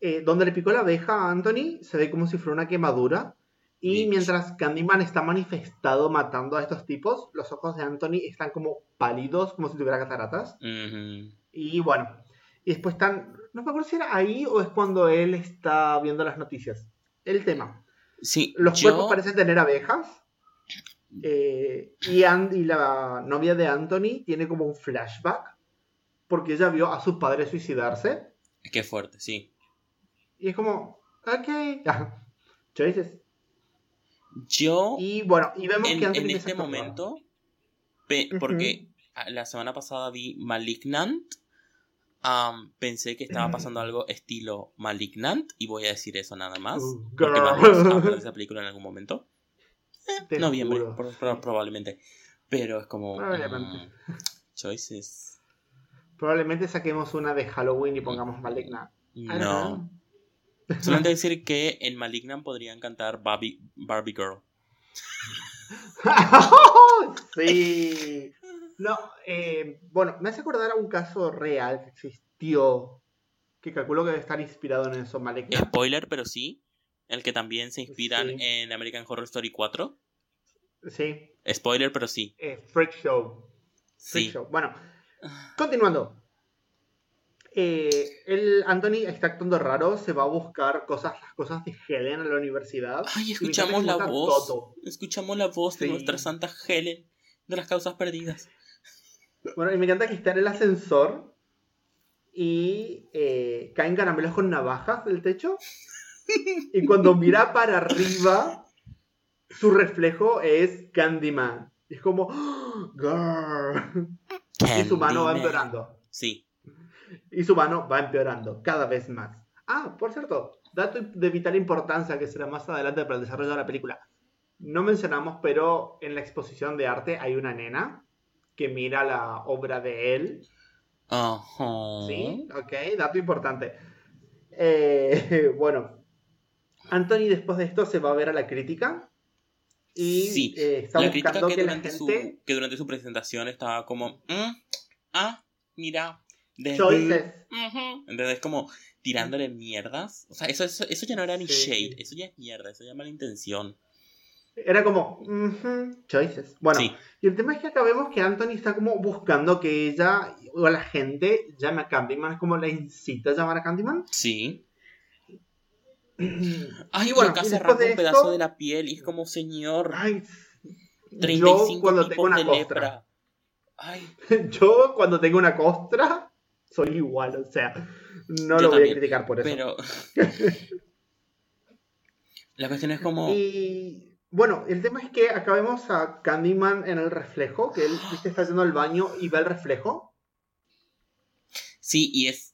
eh, donde le picó la abeja a Anthony se ve como si fuera una quemadura. Y mientras Candyman está manifestado matando a estos tipos, los ojos de Anthony están como pálidos, como si tuviera cataratas. Y bueno, y después están. No me acuerdo si era ahí o es cuando él está viendo las noticias. El tema. Sí, Los yo, cuerpos parecen tener abejas. eh, y, la novia de Anthony tiene como un flashback. Porque ella vio a su padre suicidarse. qué fuerte, sí. Y es como, ok. Choices. Yo, Y bueno, y vemos en, que Anthony en este momento, pe- porque la semana pasada vi Malignant, am, pensé que estaba pasando algo estilo Malignant, y voy a decir eso nada más, Uh, porque vamos a hablar de esa película en algún momento. Te Noviembre, pro- probablemente. Pero es como... Probablemente. mm, choices. Probablemente saquemos una de Halloween y pongamos Maligna. I don't No. Solamente decir que en Malignant podrían cantar Barbie, Barbie Girl. sí. No, eh, bueno, me hace acordar a un caso real que existió. Que calculo que debe estar inspirado en eso, Maligna. Spoiler, pero sí. El que también se inspiran Sí. en American Horror Story 4. Sí, Spoiler, pero sí. eh, Freak Show. Freak Sí. Show. Bueno, continuando. Eh, el Anthony está actuando raro, se va a buscar cosas, las cosas de Helen a la universidad. Ay, escuchamos la voz. Escuchamos la voz de nuestra santa Helen de las causas perdidas. Bueno, y me encanta que está en el ascensor y eh, caen caramelos con navajas del techo. Y cuando mira para arriba, su reflejo es Candyman. Y es como, "Oh, girl. Y su mano va empeorando. Sí. Y su mano va empeorando cada vez más. Ah, por cierto, dato de vital importancia que será más adelante para el desarrollo de la película. No mencionamos, pero en la exposición de arte hay una nena que mira la obra de él. Ajá. Sí, ok, dato importante. Eh, bueno, Anthony después de esto se va a ver a la crítica y Sí, eh, está La crítica buscando que que, la durante, gente... su, que durante su presentación estaba como, "Mm, ah, mira, desde... Choices. Ujú". Entonces como tirándole mierdas. O sea, eso, eso, eso ya no era ni Sí. shade, eso ya es mierda, eso ya es mala intención. Era como, "Ujú, choices. Bueno, Sí, y el tema es que acá vemos que Anthony está como buscando que ella o la gente llame a Candyman, es como la incita a llamar a Candyman. sí. Ay, bueno, después arranca de un pedazo de la piel y es como, señor, Ay, 35 yo cuando tengo una costra, lepra. Ay, yo cuando tengo una costra, soy igual, o sea, no Yo lo voy a criticar por eso. pero... la cuestión es como... Y bueno, el tema es que acá vemos a Candyman en el reflejo, que él ¿viste? está haciendo el baño y ve el reflejo. Sí, y es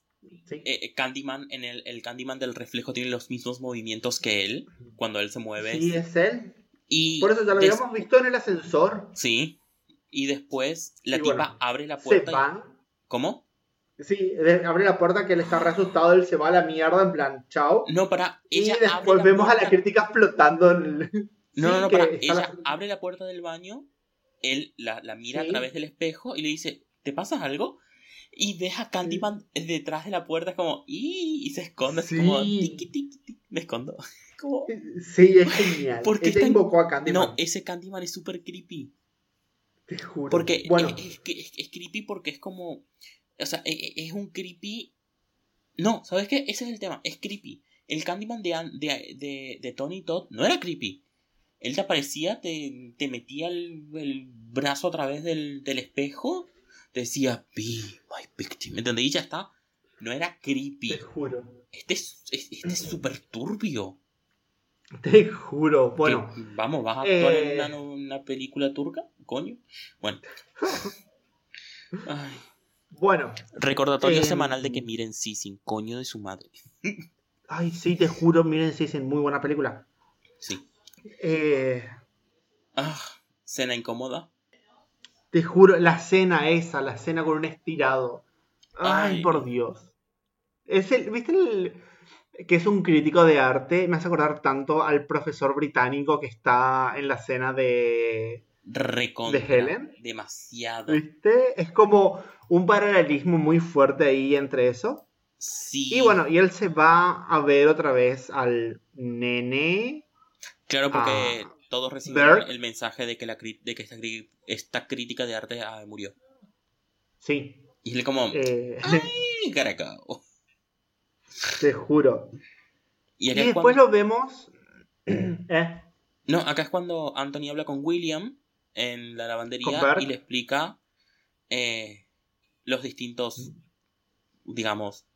Sí. eh, eh, Candyman, en el, el Candyman del reflejo tiene los mismos movimientos que él cuando él se mueve. Sí, es él. Y Por eso ya lo des- habíamos visto en el ascensor. Sí. Y después la Y tipa bueno, abre la Se puerta. y- va. ¿Cómo? Sí, abre la puerta que él está re asustado, él se va a la mierda en plan, chao. No, para. Y Ella después abre la vemos a la crítica flotando en el... No, Sí, no, no, para. Ella la- abre la puerta del baño, él la, la mira Sí. a través del espejo y le dice, ¿te pasa algo? Y ves a Candyman detrás de la puerta, como, y, y se esconde, así como, Sí. tiqui, tiqui, tiqui, me escondo. Como, Sí, es genial. ¿Por qué Ella invocó a Candyman. no, ese Candyman es súper creepy. te juro. Porque bueno, es, es es- es creepy porque es como. O sea, e- e- es, un creepy. No, ¿sabes qué? Ese es el tema. Es creepy. El Candyman de, de, de, de Tony Todd no era creepy. Él te aparecía, te, te metía el, el brazo a través del, del espejo, te decía, be my victim. ¿Me entendés? Y ya está. No era creepy. te juro. Este es es- este es súper turbio. Te juro. Bueno, ¿Qué? Vamos, ¿vas a actuar eh, en una, una película turca? Coño. Bueno. Ay. bueno. Recordatorio Em, semanal de que miren sí sin coño de su madre. Ay, sí, te juro. Miren, sí, es muy buena película. Sí. Eh, Ah, cena incómoda. te juro, la cena esa, la cena con un estirado. Ay, Ay. por Dios. Es el, ¿Viste el, que es un crítico de arte? Me hace acordar tanto al profesor británico que está en la cena de... Recontra. ¿De Helen? Demasiado. ¿Viste? Es como un paralelismo muy fuerte ahí entre eso. Sí. Y bueno, y él se va a ver otra vez al nene. Claro, porque ah, todos recibieron Bert. el mensaje de que, la, de que esta, esta crítica de arte ah, murió. Sí. Y él como... eh, ¡Ay, caracao! te juro. Y, después cuando- lo vemos. ¿Eh? No, acá es cuando Anthony habla con William en la lavandería y le explica eh, los distintos, digamos,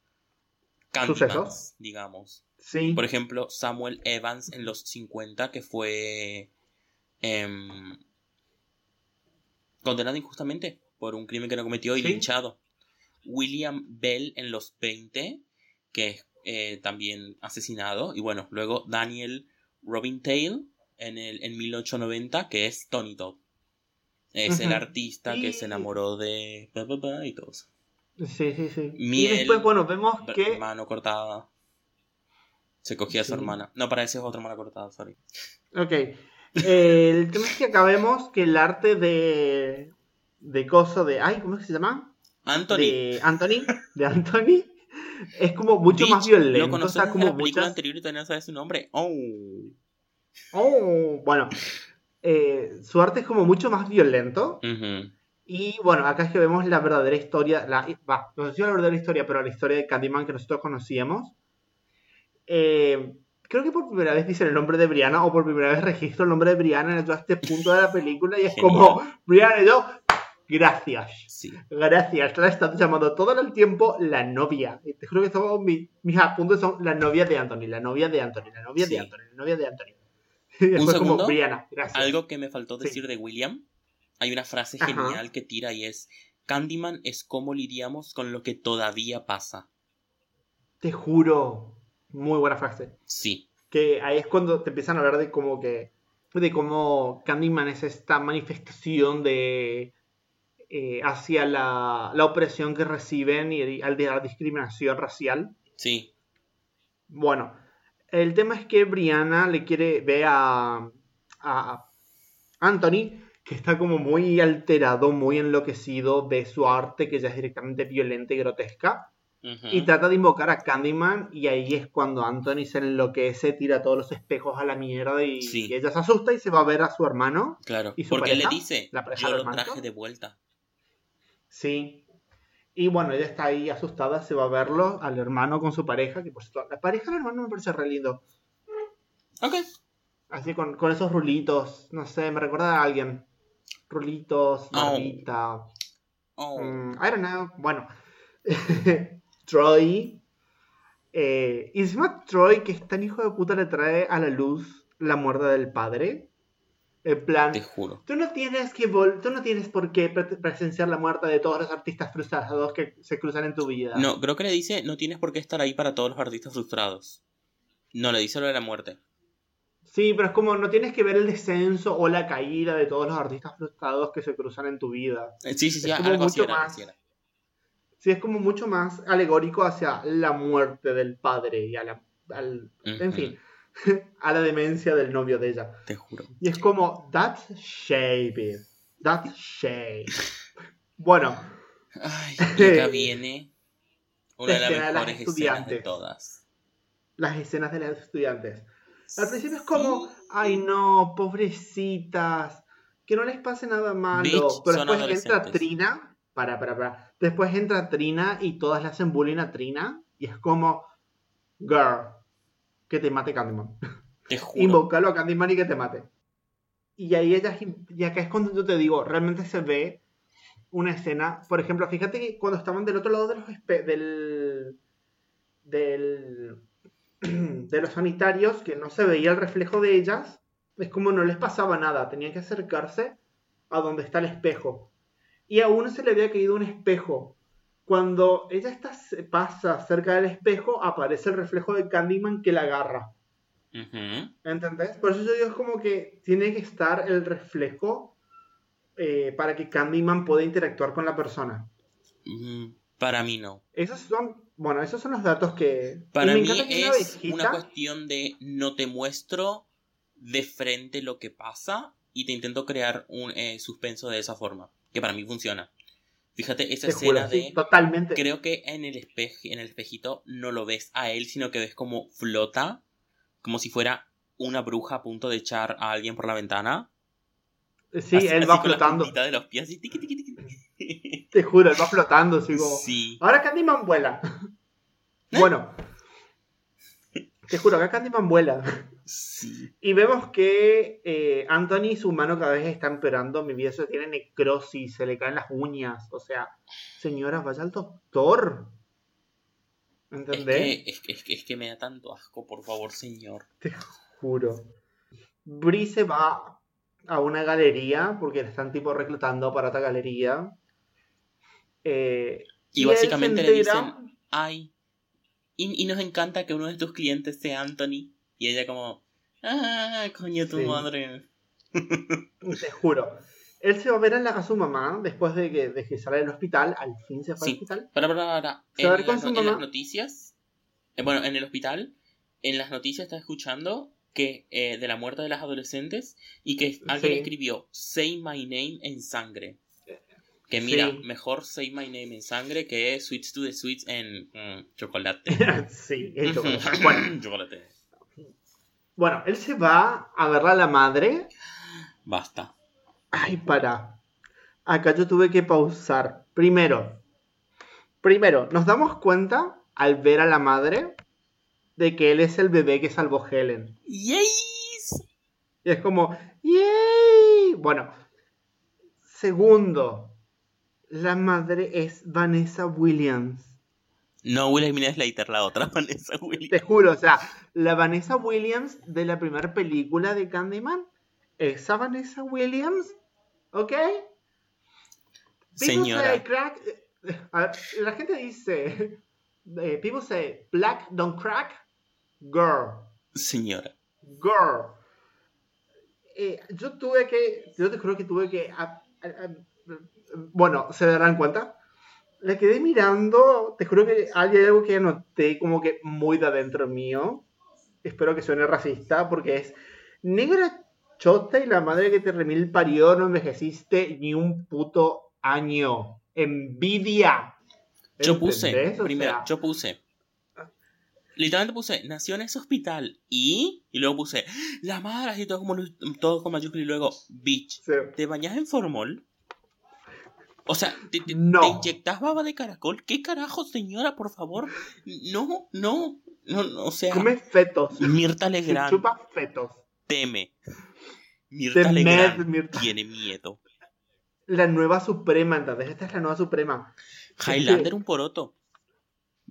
Sucesos. digamos. Sí. Por ejemplo, Samuel Evans en los 50, que fue em, condenado injustamente por un crimen que no cometió y Sí. linchado. William Bell en los 20, que es eh, también asesinado. Y bueno, luego Daniel Robintail en, el, en 1890, que es Tony Todd. Es el artista que se enamoró de... y todo eso. Sí, sí, sí. Y después, bueno, vemos que. Mano cortada. Se cogía a su Sí. hermana. No, para ese es otra mano cortada, sorry. Ok. Eh, el tema es que acá vemos que el arte de. de coso de. Ay, ¿cómo es que se llama? Anthony. De Anthony. De Anthony. Es como mucho más violento. Lo conoces o sea, como la película muchas- anterior y todavía no sabes su nombre. Oh. Oh, bueno. Eh, su arte es como mucho más violento. Y bueno, acá es que vemos la verdadera historia, la, va, no sé si la verdadera historia, pero la historia de Candyman que nosotros conocíamos. Eh, creo que por primera vez dicen el nombre de Brianna o por primera vez registro el nombre de Brianna en todo este punto de la película y es Genial. como, Brianna y yo, gracias. Sí. Gracias, la he estado llamando todo el tiempo la novia. Y te juro que estamos, mi- mis apuntes son la novia de Anthony, la novia de Anthony, la novia Sí. de Anthony, la novia de Anthony. Y después como segundo. Brianna, gracias. Algo que me faltó Sí. decir de William. Hay una frase Ajá. genial que tira y es: Candyman es como lidiamos con lo que todavía pasa. Te juro, muy buena frase. Sí. que ahí es cuando te empiezan a hablar de como que de cómo Candyman es esta manifestación de eh, hacia la, la opresión que reciben y al de la discriminación racial. Sí. Bueno, el tema es que Brianna le quiere ver a, a Anthony que está como muy alterado, muy enloquecido de su arte que ya es directamente violenta y grotesca. Y trata de invocar a Candyman y ahí es cuando Anthony se enloquece, tira todos los espejos a la mierda y, Sí. y ella se asusta y se va a ver a su hermano. Claro. ¿Y su Porque le dice: ¿La pareja Yo lo traje de vuelta. Sí. Y bueno, ella está ahí asustada, se va a verlo al hermano con su pareja, que por cierto, la pareja del hermano me parece re lindo. Ok. Así con, con esos rulitos, no sé, me recuerda a alguien. Rulitos, Oh. barbita. Oh. Mm, I don't know. Bueno. Troy. Eh, y encima Troy, que es tan hijo de puta, le trae a la luz la muerte del padre. En plan, Te juro. tú no tienes que vol- tú no tienes por qué pre- presenciar la muerte de todos los artistas frustrados que se cruzan en tu vida. No, creo que le dice: No tienes por qué estar ahí para todos los artistas frustrados. No, le dice lo de la muerte. Sí, pero es como no tienes que ver el descenso o la caída de todos los artistas frustrados que se cruzan en tu vida. Sí, sí, sí, Es como algo así era, más- así era. Sí, es como mucho más alegórico hacia la muerte del padre y a la, al, en fin, a la demencia del novio de ella. Te juro. Y es como, that's shady. That's shady. Bueno, Ay, y acá viene una de de las mejores escenas de todas. Las escenas de los estudiantes. Al principio es como, ay no, pobrecitas, que no les pase nada malo. Bitch, Pero después entra. Trina, para, para, para. Después entra Trina y todas le hacen bullying a Trina. Y es como, girl, que te mate Candyman. Te juro. Invócalo a Candyman y que te mate. Y ahí ella, y acá es cuando yo te digo, realmente se ve una escena. Por ejemplo, fíjate que cuando estaban del otro lado de los del, del de los sanitarios, que no se veía el reflejo de ellas, es como no les pasaba nada, tenían que acercarse a donde está el espejo. Y a uno se le había caído un espejo. Cuando ella está, pasa cerca del espejo, aparece el reflejo de Candyman que la agarra. Ujú. ¿Entendés? Por eso yo digo, es como que tiene que estar el reflejo eh, para que Candyman pueda interactuar con la persona. Mm, Para mí no. Esos son, bueno, esos son los datos que... Para mí que es una cuestión de no te muestro de frente lo que pasa y te intento crear un eh, suspenso de esa forma. Que para mí funciona. Fíjate, esa Te juro, escena sí, de... totalmente. Creo que en el, espejo, en el espejito no lo ves a él, sino que ves como flota, como si fuera una bruja a punto de echar a alguien por la ventana. Sí, Así- él así va con flotando. puntita de los pies, así, tiqui, tiqui, tiqui, tiqui. Te juro, él va flotando, así como... Sí. Ahora Candyman vuela. ¿Eh? Bueno. Te juro, acá Candyman vuela. Sí. Y vemos que eh, Anthony, su mano cada vez está empeorando. Mi viejo tiene necrosis, se le caen las uñas. O sea, señora, vaya al doctor. ¿Entendés? es, que- es que- es que me da tanto asco, por favor, señor. Te juro. Bree se va a una galería porque le están tipo reclutando para otra galería. Eh, Y él básicamente le dicen, ay, y, y nos encanta que uno de tus clientes sea Anthony. Y ella como, ah, coño, tu Sí. madre. Te juro. Él se va a ver a, la- a su mamá después de que, de que sale del hospital. Al fin se fue Sí. al hospital. Para, para, para. Se va a En, ver con las su noticias, eh, bueno, en el hospital, en las noticias está escuchando que eh, de la muerte de las adolescentes y que alguien Sí. escribió Say My Name en sangre. Que mira, Sí. mejor Say My Name en sangre que Sweets to the Sweets en mm, chocolate. sí, el chocolate. Bueno, chocolate. Bueno, él se va a ver a la madre. Basta. Ay, para. Acá yo tuve que pausar. Primero, primero, nos damos cuenta al ver a la madre de que él es el bebé que salvó Helen. ¡Yes! Y es como, ¡yay! Bueno, segundo, la madre es Vanessa Williams. No William Slater, la otra Vanessa Williams. Te juro, o sea, la Vanessa Williams de la primera película de Candyman, esa Vanessa Williams, ¿ok? People Señora. say crack, eh, ver, la gente dice, eh, people say black don't crack, girl, Señora. girl. Eh, yo tuve que, yo te juro que tuve que, a- a- a- bueno, se darán cuenta. La quedé mirando, te juro que hay algo que anoté como que muy de adentro mío. Espero que suene racista porque es negra chota y la madre que te remil parió no envejeciste ni un puto año. Envidia. Yo puse, primero, sea, yo puse. Literalmente puse, nació en ese hospital y. Y luego puse, la madre, así todo, como, todo con mayúscula y luego, bitch, sí. ¿te bañas en formol? O sea, ¿te, te, No. te inyectas baba de caracol? ¿Qué carajo, señora, por favor? No, no, no, no, o sea, Come fetos. Mirta Se Legrand chupa fetos. teme. Mirta Temed, Legrand Mirta. tiene miedo. La nueva suprema, ¿entendés? Esta es la nueva suprema. Highlander un poroto.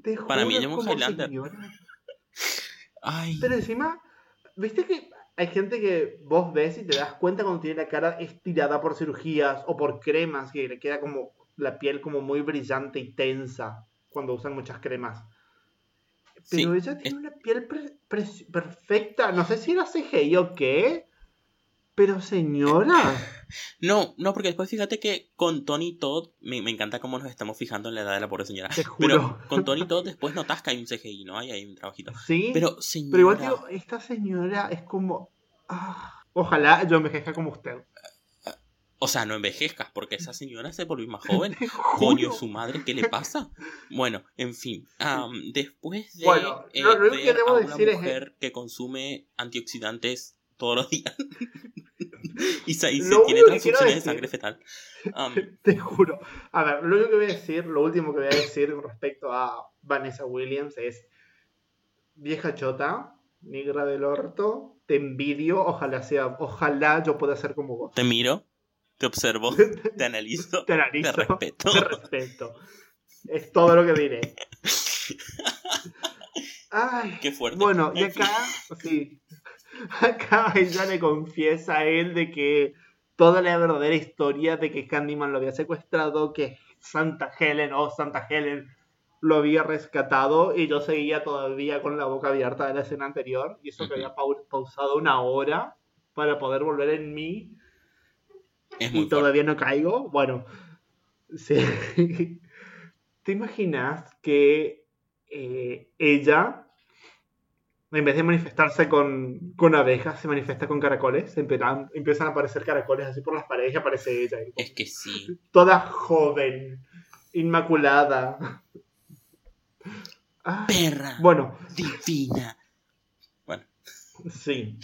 Te Para mí como Highlander. señora. Ay, Pero encima, ¿viste que hay gente que vos ves y te das cuenta cuando tiene la cara estirada por cirugías o por cremas, que le queda como la piel como muy brillante y tensa cuando usan muchas cremas? Pero Sí, ella tiene una piel pre- perfecta. No sé si era CGI o qué. Pero señora. No, no, porque después fíjate que con Tony Todd, me, me encanta cómo nos estamos fijando en la edad de la pobre señora. Te juro. Pero con Tony Todd después notas que hay un CGI, ¿no? Hay, hay un trabajito. Sí. Pero, señora, Pero igual digo, esta señora es como. ah, ojalá yo envejezca como usted. O sea, no envejezcas, porque esa señora se volvió más joven. Coño, su madre, ¿qué le pasa? Bueno, en fin. después de bueno, eh, lo, ver que debo a una decir mujer es... que consume antioxidantes todos los días y, se, tiene transfusiones de sangre fetal. Te juro. A ver, lo único que voy a decir, lo último que voy a decir respecto a Vanessa Williams es vieja chota, negra del orto, te envidio, ojalá sea, ojalá yo pueda ser como vos. Te miro, te observo, te analizo, te, analizo, te respeto. Te respeto. Es todo lo que diré. Ay, Qué fuerte. Bueno, y acá, sí, acá ella le confiesa a él de que toda la verdadera historia de que Candyman lo había secuestrado, que Santa Helen o Santa Helen lo había rescatado y yo seguía todavía con la boca abierta de la escena anterior y eso que había pausado una hora para poder volver en mí y todavía no caigo. Bueno, ¿te imaginas que eh, ella, en vez de manifestarse con, con, abejas, se manifiesta con caracoles? Empiezan, empiezan a aparecer caracoles así por las paredes y aparece ella. Es que sí. Toda joven, inmaculada. Ah, Perra. Bueno. Divina. Bueno. Sí.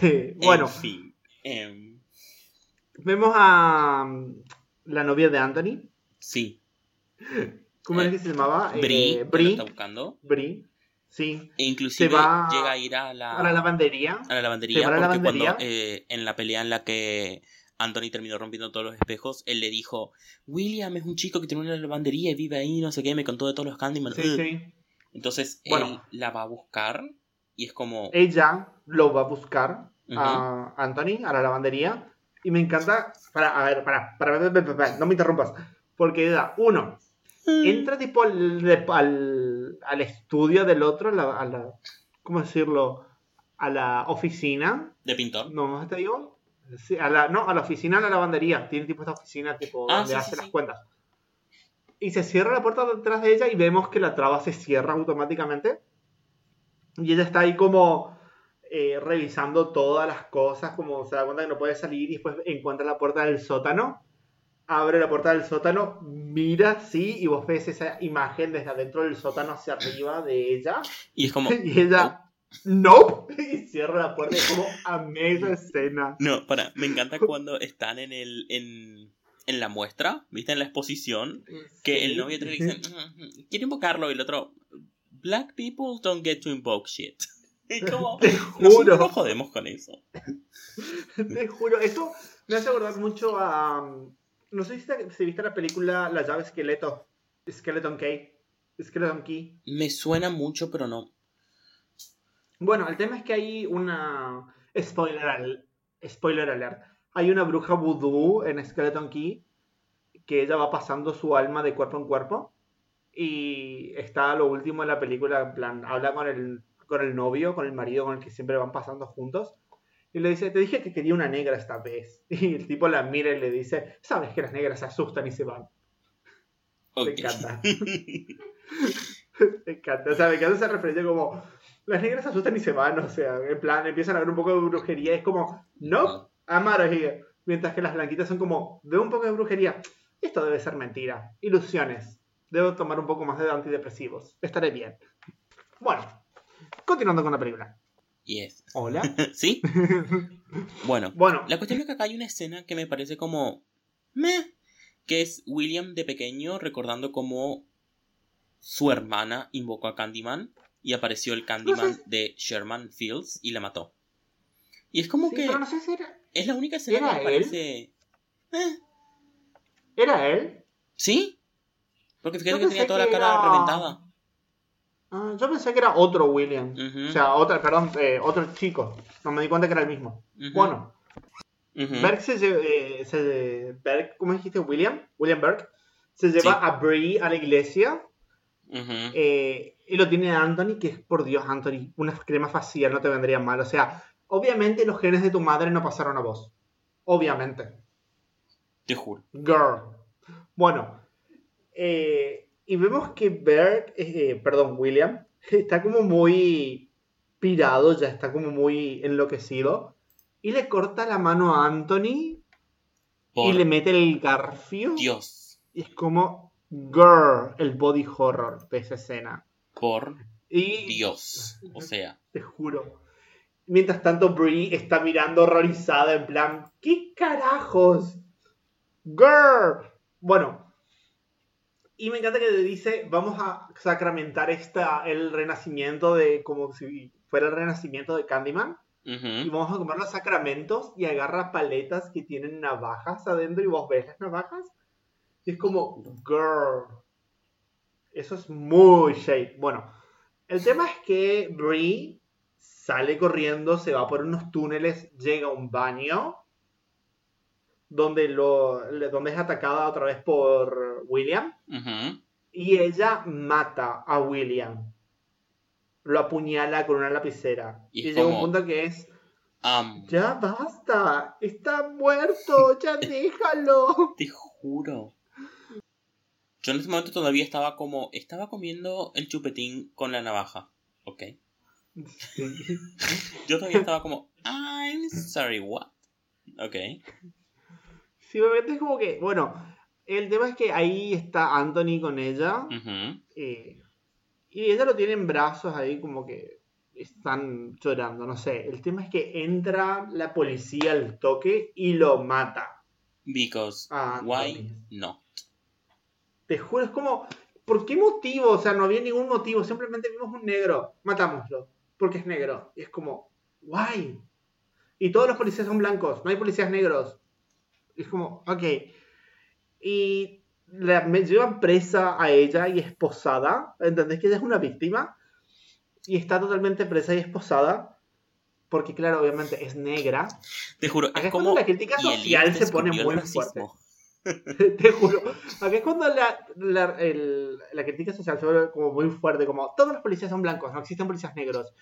bueno. En fin. Em, Vemos a um, la novia de Anthony. Sí. ¿Cómo es que se llamaba? Bri. Eh, Bri. está buscando? Bri. Sí. E inclusive llega a ir a la, a la lavandería. A la lavandería. porque cuando eh, en la pelea en la que Anthony terminó rompiendo todos los espejos, él le dijo, William es un chico que tiene una lavandería y vive ahí, no sé qué, me contó de todos los Candyman. Sí, sí. Entonces él la va a buscar y es como... Ella lo va a buscar a Anthony, a la lavandería. Y me encanta... Para, a ver, para, para, para, no me interrumpas. Porque da, uno. Entra tipo al, al, estudio del otro, a la, ¿cómo decirlo? A la oficina. ¿De pintor? No, te digo. a la, no, a la oficina de la lavandería. Tiene tipo esta oficina tipo ah, donde hace las cuentas y se cierra la puerta detrás de ella y vemos que la traba se cierra automáticamente. Y ella está ahí como eh, revisando todas las cosas, como se da cuenta que no puede salir y después encuentra la puerta del sótano. Abre la puerta del sótano, mira, sí, y vos ves esa imagen desde adentro del sótano hacia arriba de ella. Y es como... Y ella... No, y cierra la puerta y es como amé esa escena. No, para, me encanta cuando están en el, en, en la muestra, ¿viste? En la exposición, que el novio te dice, mm, quiere invocarlo, y el otro, Black people don't get to invoke shit. Y como, te juro. No jodemos con eso. Te juro, eso me hace acordar mucho a. Um, no sé si, viste la película La llave esqueleto. Skeleton Key. Skeleton Key. Me suena mucho, pero no. Bueno, el tema es que hay una. Spoiler, spoiler alert hay una bruja voodoo en Skeleton Key que ella va pasando su alma de cuerpo en cuerpo y está lo último de la película, en plan, habla con el, con el novio, con el marido con el que siempre van pasando juntos y le dice, te dije que quería una negra esta vez. Y el tipo la mira y le dice, sabes que las negras se asustan y se van. Me encanta. me encanta. O sea, me encanta esa referencia como, las negras se asustan y se van. O sea, en plan, empiezan a ver un poco de brujería. Es como, no, Amarajía. Mientras que las blanquitas son como, veo un poco de brujería. Esto debe ser mentira. Ilusiones. Debo tomar un poco más de antidepresivos. Estaré bien. Bueno, continuando con la película. Yes. Hola. ¿Sí? bueno, bueno, la cuestión es que acá hay una escena que me parece como... Meh, que es William de pequeño recordando cómo su hermana invocó a Candyman y apareció el Candyman de Sherman Fields y la mató. Y es como que... Pero no sé si era... Es la única escena que me parece. Eh. ¿Era él? ¿Sí? Porque fíjate que tenía toda la cara reventada. Ah, yo pensé que era otro William. O sea, otra, perdón, eh, otro chico. No me di cuenta que era el mismo. Bueno. Berg se, eh, se Berg, ¿cómo dijiste? William. William Berg. Se lleva a Brie a la iglesia. Eh, y lo tiene Anthony, que es por Dios, Anthony, una crema facial no te vendría mal. O sea, Obviamente los genes de tu madre no pasaron a vos. Obviamente. Te juro. Girl. Bueno. Eh, y vemos que Bert, eh, perdón, William, está como muy pirado, ya está como muy enloquecido. Y le corta la mano a Anthony Por y le mete el garfio. Dios. Y es como, girl, el body horror de esa escena. Por Y Dios. O sea, te juro. Mientras tanto, Brie está mirando horrorizada en plan, ¿qué carajos? Girl. Bueno. Y me encanta que le dice, vamos a sacramentar esta, el renacimiento de, como si fuera el renacimiento de Candyman. Y vamos a comer los sacramentos y agarra paletas que tienen navajas adentro y vos ves las navajas. Y es como, girl. Eso es muy shade. Bueno, el tema es que Brie sale corriendo, se va por unos túneles, llega a un baño donde, lo, donde es atacada otra vez por William y ella mata a William. Lo apuñala con una lapicera. Y llega un punto que es, ya basta, está muerto, ya déjalo. te juro. Yo en ese momento todavía estaba como. Estaba comiendo el chupetín con la navaja. Ok. Yo todavía estaba como. I'm sorry, what? Ok. Sí, obviamente es como que, bueno, el tema es que ahí está Anthony con ella eh, y ella lo tiene en brazos ahí como que están llorando, no sé. El tema es que entra la policía al toque y lo mata. Because. Ah, why? No. Te juro, es como, ¿por qué motivo? O sea, no había ningún motivo, simplemente vimos un negro, matámoslo, porque es negro. Y es como, why? Y todos los policías son blancos, no hay policías negros. Es como, ok. Y la, me llevan presa a ella y esposada, ¿entendés que ella es una víctima? Y está totalmente presa y esposada, porque claro, obviamente es negra. Te juro, Acá es es como. la crítica social se pone muy fuerte. Te juro. Acá es cuando la, la, el- la crítica social se vuelve como muy fuerte, como todos los policías son blancos, no existen policías negros.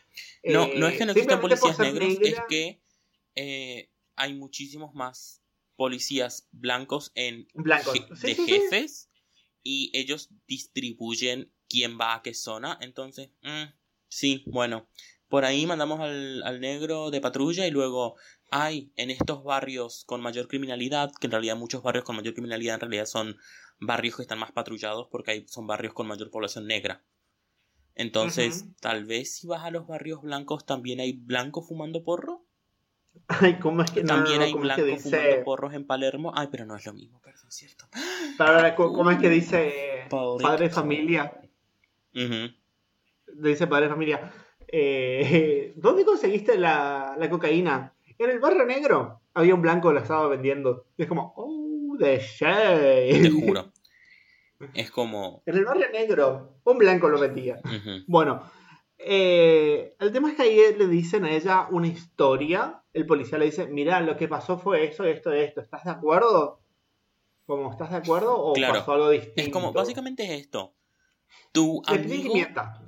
No, Eh, no es que no existan policías negros, es que eh, hay muchísimos más policías blancos en Blancos. je- Sí, de sí, sí. jefes y ellos distribuyen quién va a qué zona. Entonces, mm, sí, bueno, por ahí mandamos al, al negro de patrulla y luego hay en estos barrios con mayor criminalidad, que en realidad muchos barrios con mayor criminalidad en realidad son barrios que están más patrullados porque hay, son barrios con mayor población negra. Entonces, tal vez si vas a los barrios blancos también hay blancos fumando porro. Ay, ¿cómo es que También no, hay ¿cómo es que blancos dice? fumando porros en Palermo. Ay, pero no es lo mismo, perdón, ¿cierto? Para- ¿Cómo es que dice padre familia? Dice padre familia. eh, ¿Dónde conseguiste la, la cocaína? En el barrio negro. Había un blanco que la estaba vendiendo. Y es como, oh, the shade. Te juro. Es como. En el barrio negro, un blanco lo vendía. Bueno, eh, el tema es que ahí le dicen a ella una historia. El policía le dice, mira, lo que pasó fue esto, esto, esto. ¿Estás de acuerdo? ¿Cómo estás de acuerdo o Claro. pasó algo distinto? Es como, básicamente es esto. Tu amigo,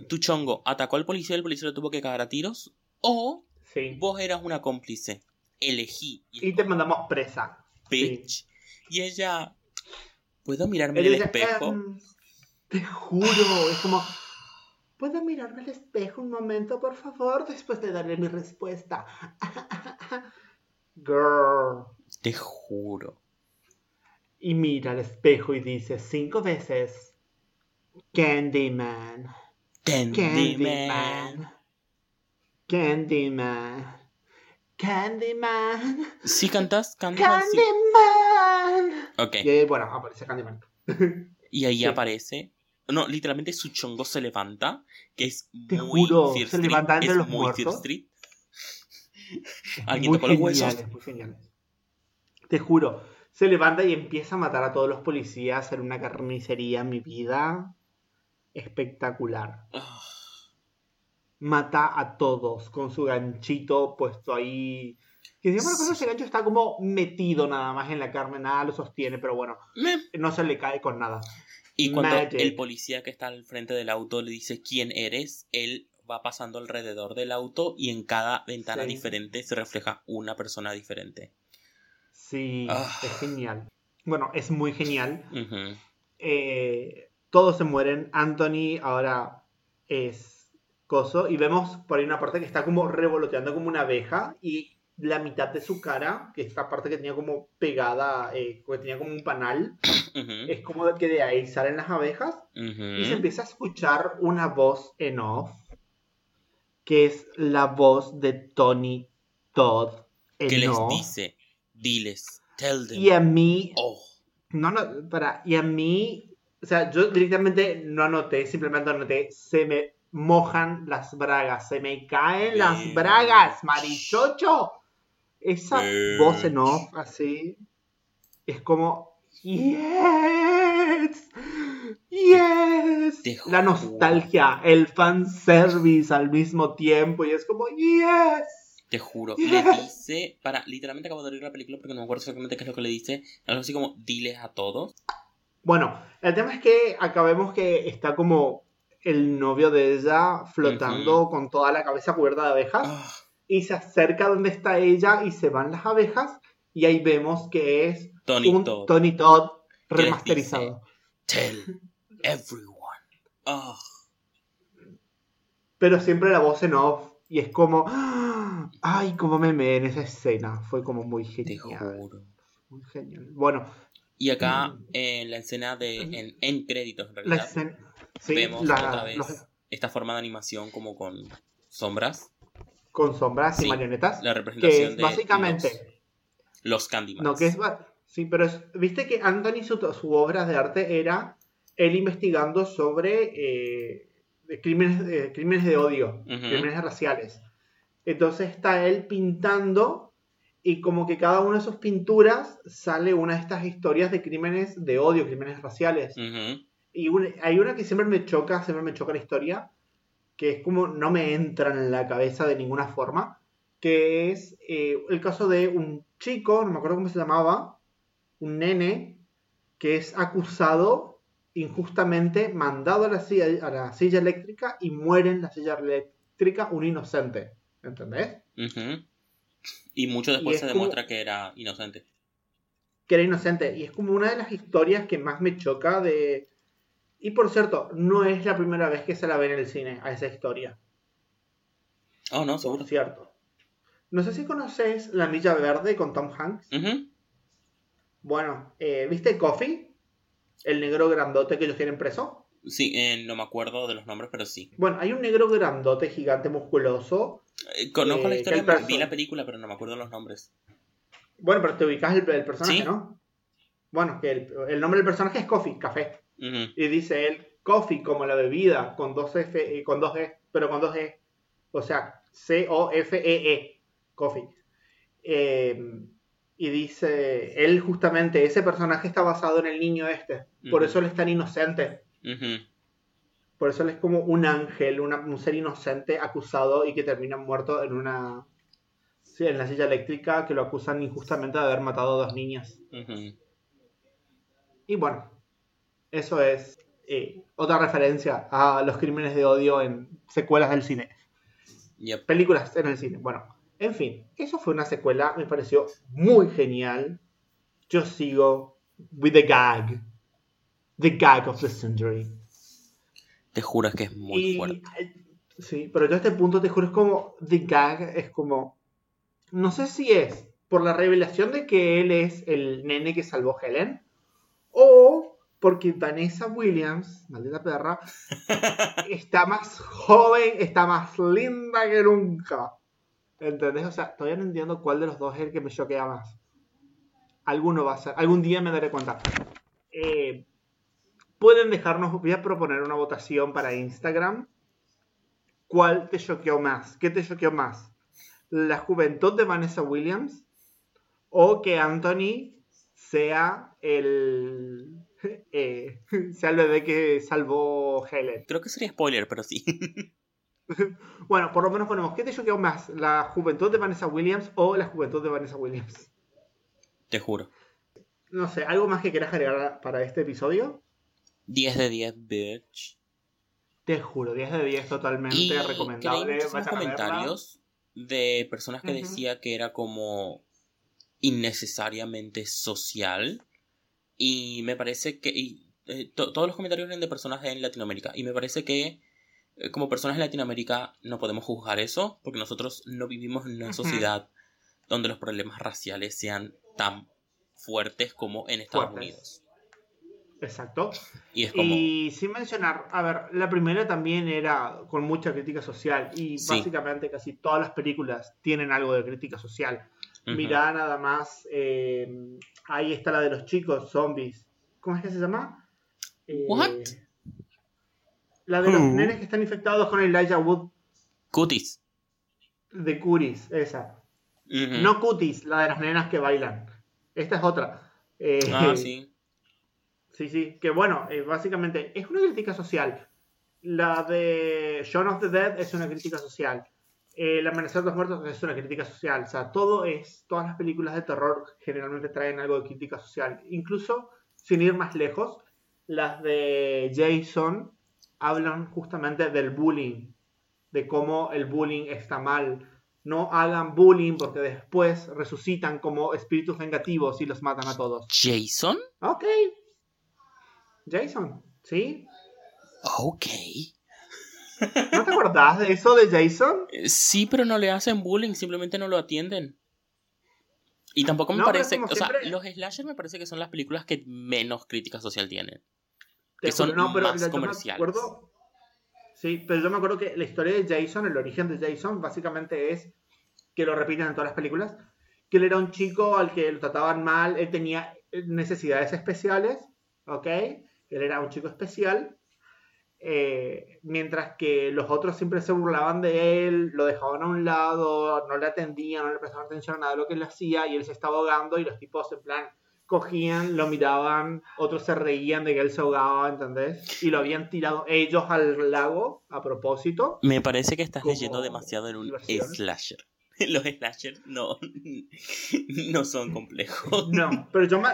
tu chongo, atacó al policía y el policía lo tuvo que cagar a tiros. O Sí. vos eras una cómplice. Elegí. Y, Y te mandamos presa. bitch. Y ella. ¿Puedo mirarme en el espejo? "Em, te juro, es como, ¿puedo mirarme al espejo un momento, por favor? Después de darle mi respuesta. Girl. Te juro. Y mira al espejo y dice cinco veces, Candyman, Candyman. Candyman, Candyman, Candyman, Si cantas, Candyman. sí. Candyman. Ok. Y bueno, aparece Candyman. Y ahí Sí. aparece. No, literalmente su chongo se levanta, que es Te muy juro, Fear se Street, levanta entre es los muy Fear muertos. Street. Alguien muy tocó los huesos. muy geniales. Te juro, se levanta y empieza a matar a todos los policías en una carnicería, mi vida. Espectacular. Ah, Mata a todos con su ganchito puesto ahí. Que recuerdo, Sí. ese gancho está como metido nada más en la carne, nada lo sostiene, pero bueno, no se le cae con nada. Y cuando Magic. el policía que está al frente del auto le dice quién eres, él va pasando alrededor del auto y en cada ventana Sí. diferente se refleja una persona diferente. Sí, Ah. es genial. Bueno, es muy genial. Eh, todos se mueren. Anthony ahora es coso. Y vemos por ahí una parte que está como revoloteando como una abeja. Y la mitad de su cara, que esta parte que tenía como pegada, eh, que tenía como un panal, Ujú, es como que de ahí salen las abejas y se empieza a escuchar una voz en off, que es la voz de Tony Todd en ¿Qué les off. dice? Diles, tell them. Y a mí, Oh, no, no, para, y a mí, o sea, yo directamente no anoté, simplemente anoté, se me mojan las bragas, se me caen las bragas, marichocho. Esa Bitch. voz en off, así, es como, yes, yes. La nostalgia, el fanservice al mismo tiempo, y es como, yes. te juro. Yes. Le dice, para, literalmente acabo de leer la película porque no me acuerdo exactamente qué es lo que le dice. Algo así como, diles a todos. Bueno, el tema es que acabemos que está como el novio de ella flotando con toda la cabeza cubierta de abejas Ah, y se acerca donde está ella y se van las abejas y ahí vemos que es Tony un Todd. Tony Todd ¿Qué les remasterizado. Tell everyone. Ah, Pero siempre la voz en off y es como, ¡ah! ay, cómo me meé en esa escena. Fue como muy te genial. juro. Muy genial. Bueno, Y acá, en la escena de. En, en créditos, en la realidad, escena... Sí, vemos la- otra vez esta forma de animación como con sombras. Con sombras y Sí, marionetas. La Que representación es de. básicamente... Los, los Candyman. No, que es. Sí, pero es- viste que Anthony, su, su obra de arte era él investigando sobre eh, crímenes, de crímenes de odio, crímenes raciales. Entonces está él pintando y como que cada una de sus pinturas sale una de estas historias de crímenes de odio, crímenes raciales. Ujú. Y un- hay una que siempre me choca, siempre me choca la historia, que es como no me entra en la cabeza de ninguna forma, que es eh, el caso de un chico, no me acuerdo cómo se llamaba, un nene, que es acusado injustamente, mandado a la silla, a la silla eléctrica y muere en la silla eléctrica un inocente. ¿Entendés? Y mucho después es se como- demuestra que era inocente. que era inocente. Y es como una de las historias que más me choca de... Y por cierto, no es la primera vez que se la ve en el cine a esa historia. Oh, no, Por seguro. cierto. No sé si conoces La Milla Verde con Tom Hanks. Ujú. Bueno, eh, ¿viste Coffee? El negro grandote que ellos tienen preso. Sí, eh, no me acuerdo de los nombres, pero sí. Bueno, hay un negro grandote, gigante, musculoso. Eh, conozco Eh, la que historia, vi la película, pero no me acuerdo los nombres. Bueno, pero te ubicas el, el personaje, Sí. ¿no? Bueno, que el, el nombre del personaje es Coffee, café. Y dice él, coffee como la bebida, con dos F, eh, con dos E, pero con dos E. O sea, C-O-F-E-E, coffee. Eh, y dice, él justamente, ese personaje está basado en el niño este. Por eso él es tan inocente. Por eso él es como un ángel, una- un ser inocente acusado y que termina muerto en una... Sí, en la silla eléctrica que lo acusan injustamente de haber matado a dos niñas. Y bueno, eso es eh, otra referencia a los crímenes de odio en secuelas del cine. Yep. Películas en el cine. Bueno, en fin, eso fue una secuela, me pareció muy genial. Yo sigo with the gag. The gag of the century. Te juro que es muy Y, fuerte. eh, Sí, pero yo a este punto te juro es como The Gag es como no sé si es por la revelación de que él es el nene que salvó Helen o porque Vanessa Williams, maldita perra, está más joven, está más linda que nunca. ¿Entendés? O sea, todavía no entiendo cuál de los dos es el que me choquea más. Alguno va a ser, algún día me daré cuenta. Eh, pueden dejarnos, voy a proponer una votación para Instagram. ¿Cuál te choqueó más? ¿Qué te choqueó más? ¿La juventud de Vanessa Williams? ¿O que Anthony sea el, eh, sea el bebé que salvó Helen? Creo que sería spoiler, pero sí. Bueno, por lo menos ponemos, ¿qué te choqueó más? ¿La juventud de Vanessa Williams o la juventud de Vanessa Williams? Te juro. No sé, ¿algo más que quieras agregar para este episodio? 10 de 10, bitch. Te juro, 10 de 10 totalmente Y recomendable. verla. comentarios de personas que Ujú. decía que era como innecesariamente social. Y me parece que... y, eh, to- todos los comentarios eran de personas en Latinoamérica. Y me parece que eh, como personas en Latinoamérica no podemos juzgar eso porque nosotros no vivimos en una sociedad donde los problemas raciales sean tan fuertes como en Estados Fuertes. Unidos. Exacto. Y es como... Y sin mencionar, a ver, la primera también era con mucha crítica social y Sí. básicamente casi todas las películas tienen algo de crítica social. Mirá nada más, eh, ahí está la de los chicos, zombies. ¿Cómo es que se llama? Eh, What? La de los nenes que están infectados con Elijah Wood Cuties. de Curis, esa. No Cutis, la de las nenas que bailan. Esta es otra. Eh, Ah, sí. Sí, sí, que bueno, eh, básicamente es una crítica social. La de Shaun of the Dead es una crítica social. Eh, El Amanecer de los Muertos es una crítica social. O sea, todo es, todas las películas de terror generalmente traen algo de crítica social. Incluso, sin ir más lejos, las de Jason hablan justamente del bullying, de cómo el bullying está mal. No hagan bullying porque después resucitan como espíritus vengativos y los matan a todos. Jason. Ok. Jason, ¿sí? Ok. ¿No te acordás de eso de Jason? Eh, Sí, pero no le hacen bullying, simplemente no lo atienden. Y tampoco me No, pero parece, o sea, siempre- los slasher me parece que son las películas que menos crítica social tienen. Te Que son juro, más yo me comerciales. acuerdo- sí, pero yo me acuerdo que la historia de Jason, el origen de Jason, básicamente es que lo repiten en todas las películas, que él era un chico al que lo trataban mal, él tenía necesidades especiales, ¿ok? Él era un chico especial, eh, mientras que los otros siempre se burlaban de él, lo dejaban a un lado, no le atendían, no le prestaban atención a nada de lo que él hacía, y él se estaba ahogando y los tipos en plan cogían, lo miraban, otros se reían de que él se ahogaba, ¿entendés? Y lo habían tirado ellos al lago a propósito. Me parece que estás leyendo demasiado en un diversión. slasher. Los slasher no, no son complejos. No, pero yo me...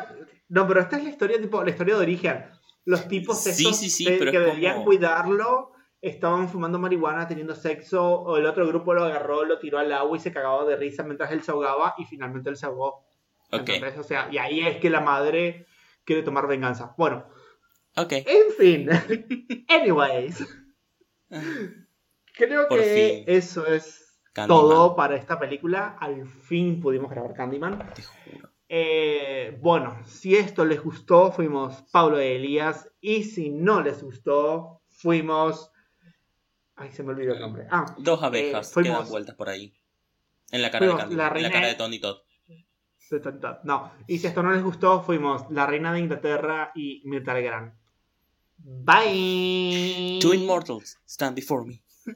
No, pero esta es la historia, tipo, la historia de origen. Los tipos Sí, estos sí, sí, de- pero que debían como- cuidarlo estaban fumando marihuana, teniendo sexo, o el otro grupo lo agarró, lo tiró al agua y se cagaba de risa mientras él se ahogaba y finalmente él se ahogó. Ok, ¿Entendés? O sea, y ahí es que la madre quiere tomar venganza. Bueno, ok. en fin. Anyways. Creo Por que fin. eso es Candyman, todo para esta película. Al fin pudimos grabar Candyman. te juro. Eh, bueno, si esto les gustó, fuimos Pablo y Elías. Y si no les gustó, fuimos. Ay, se me olvidó el nombre. Ah, Dos abejas Eh, que fuimos- dan vueltas por ahí. En la cara de Candy, la en la cara de Tony Todd. no. Y si esto no les gustó, fuimos La Reina de Inglaterra y Mirta Legrand. Bye. Two immortals stand before me.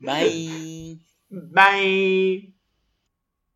Bye. Bye.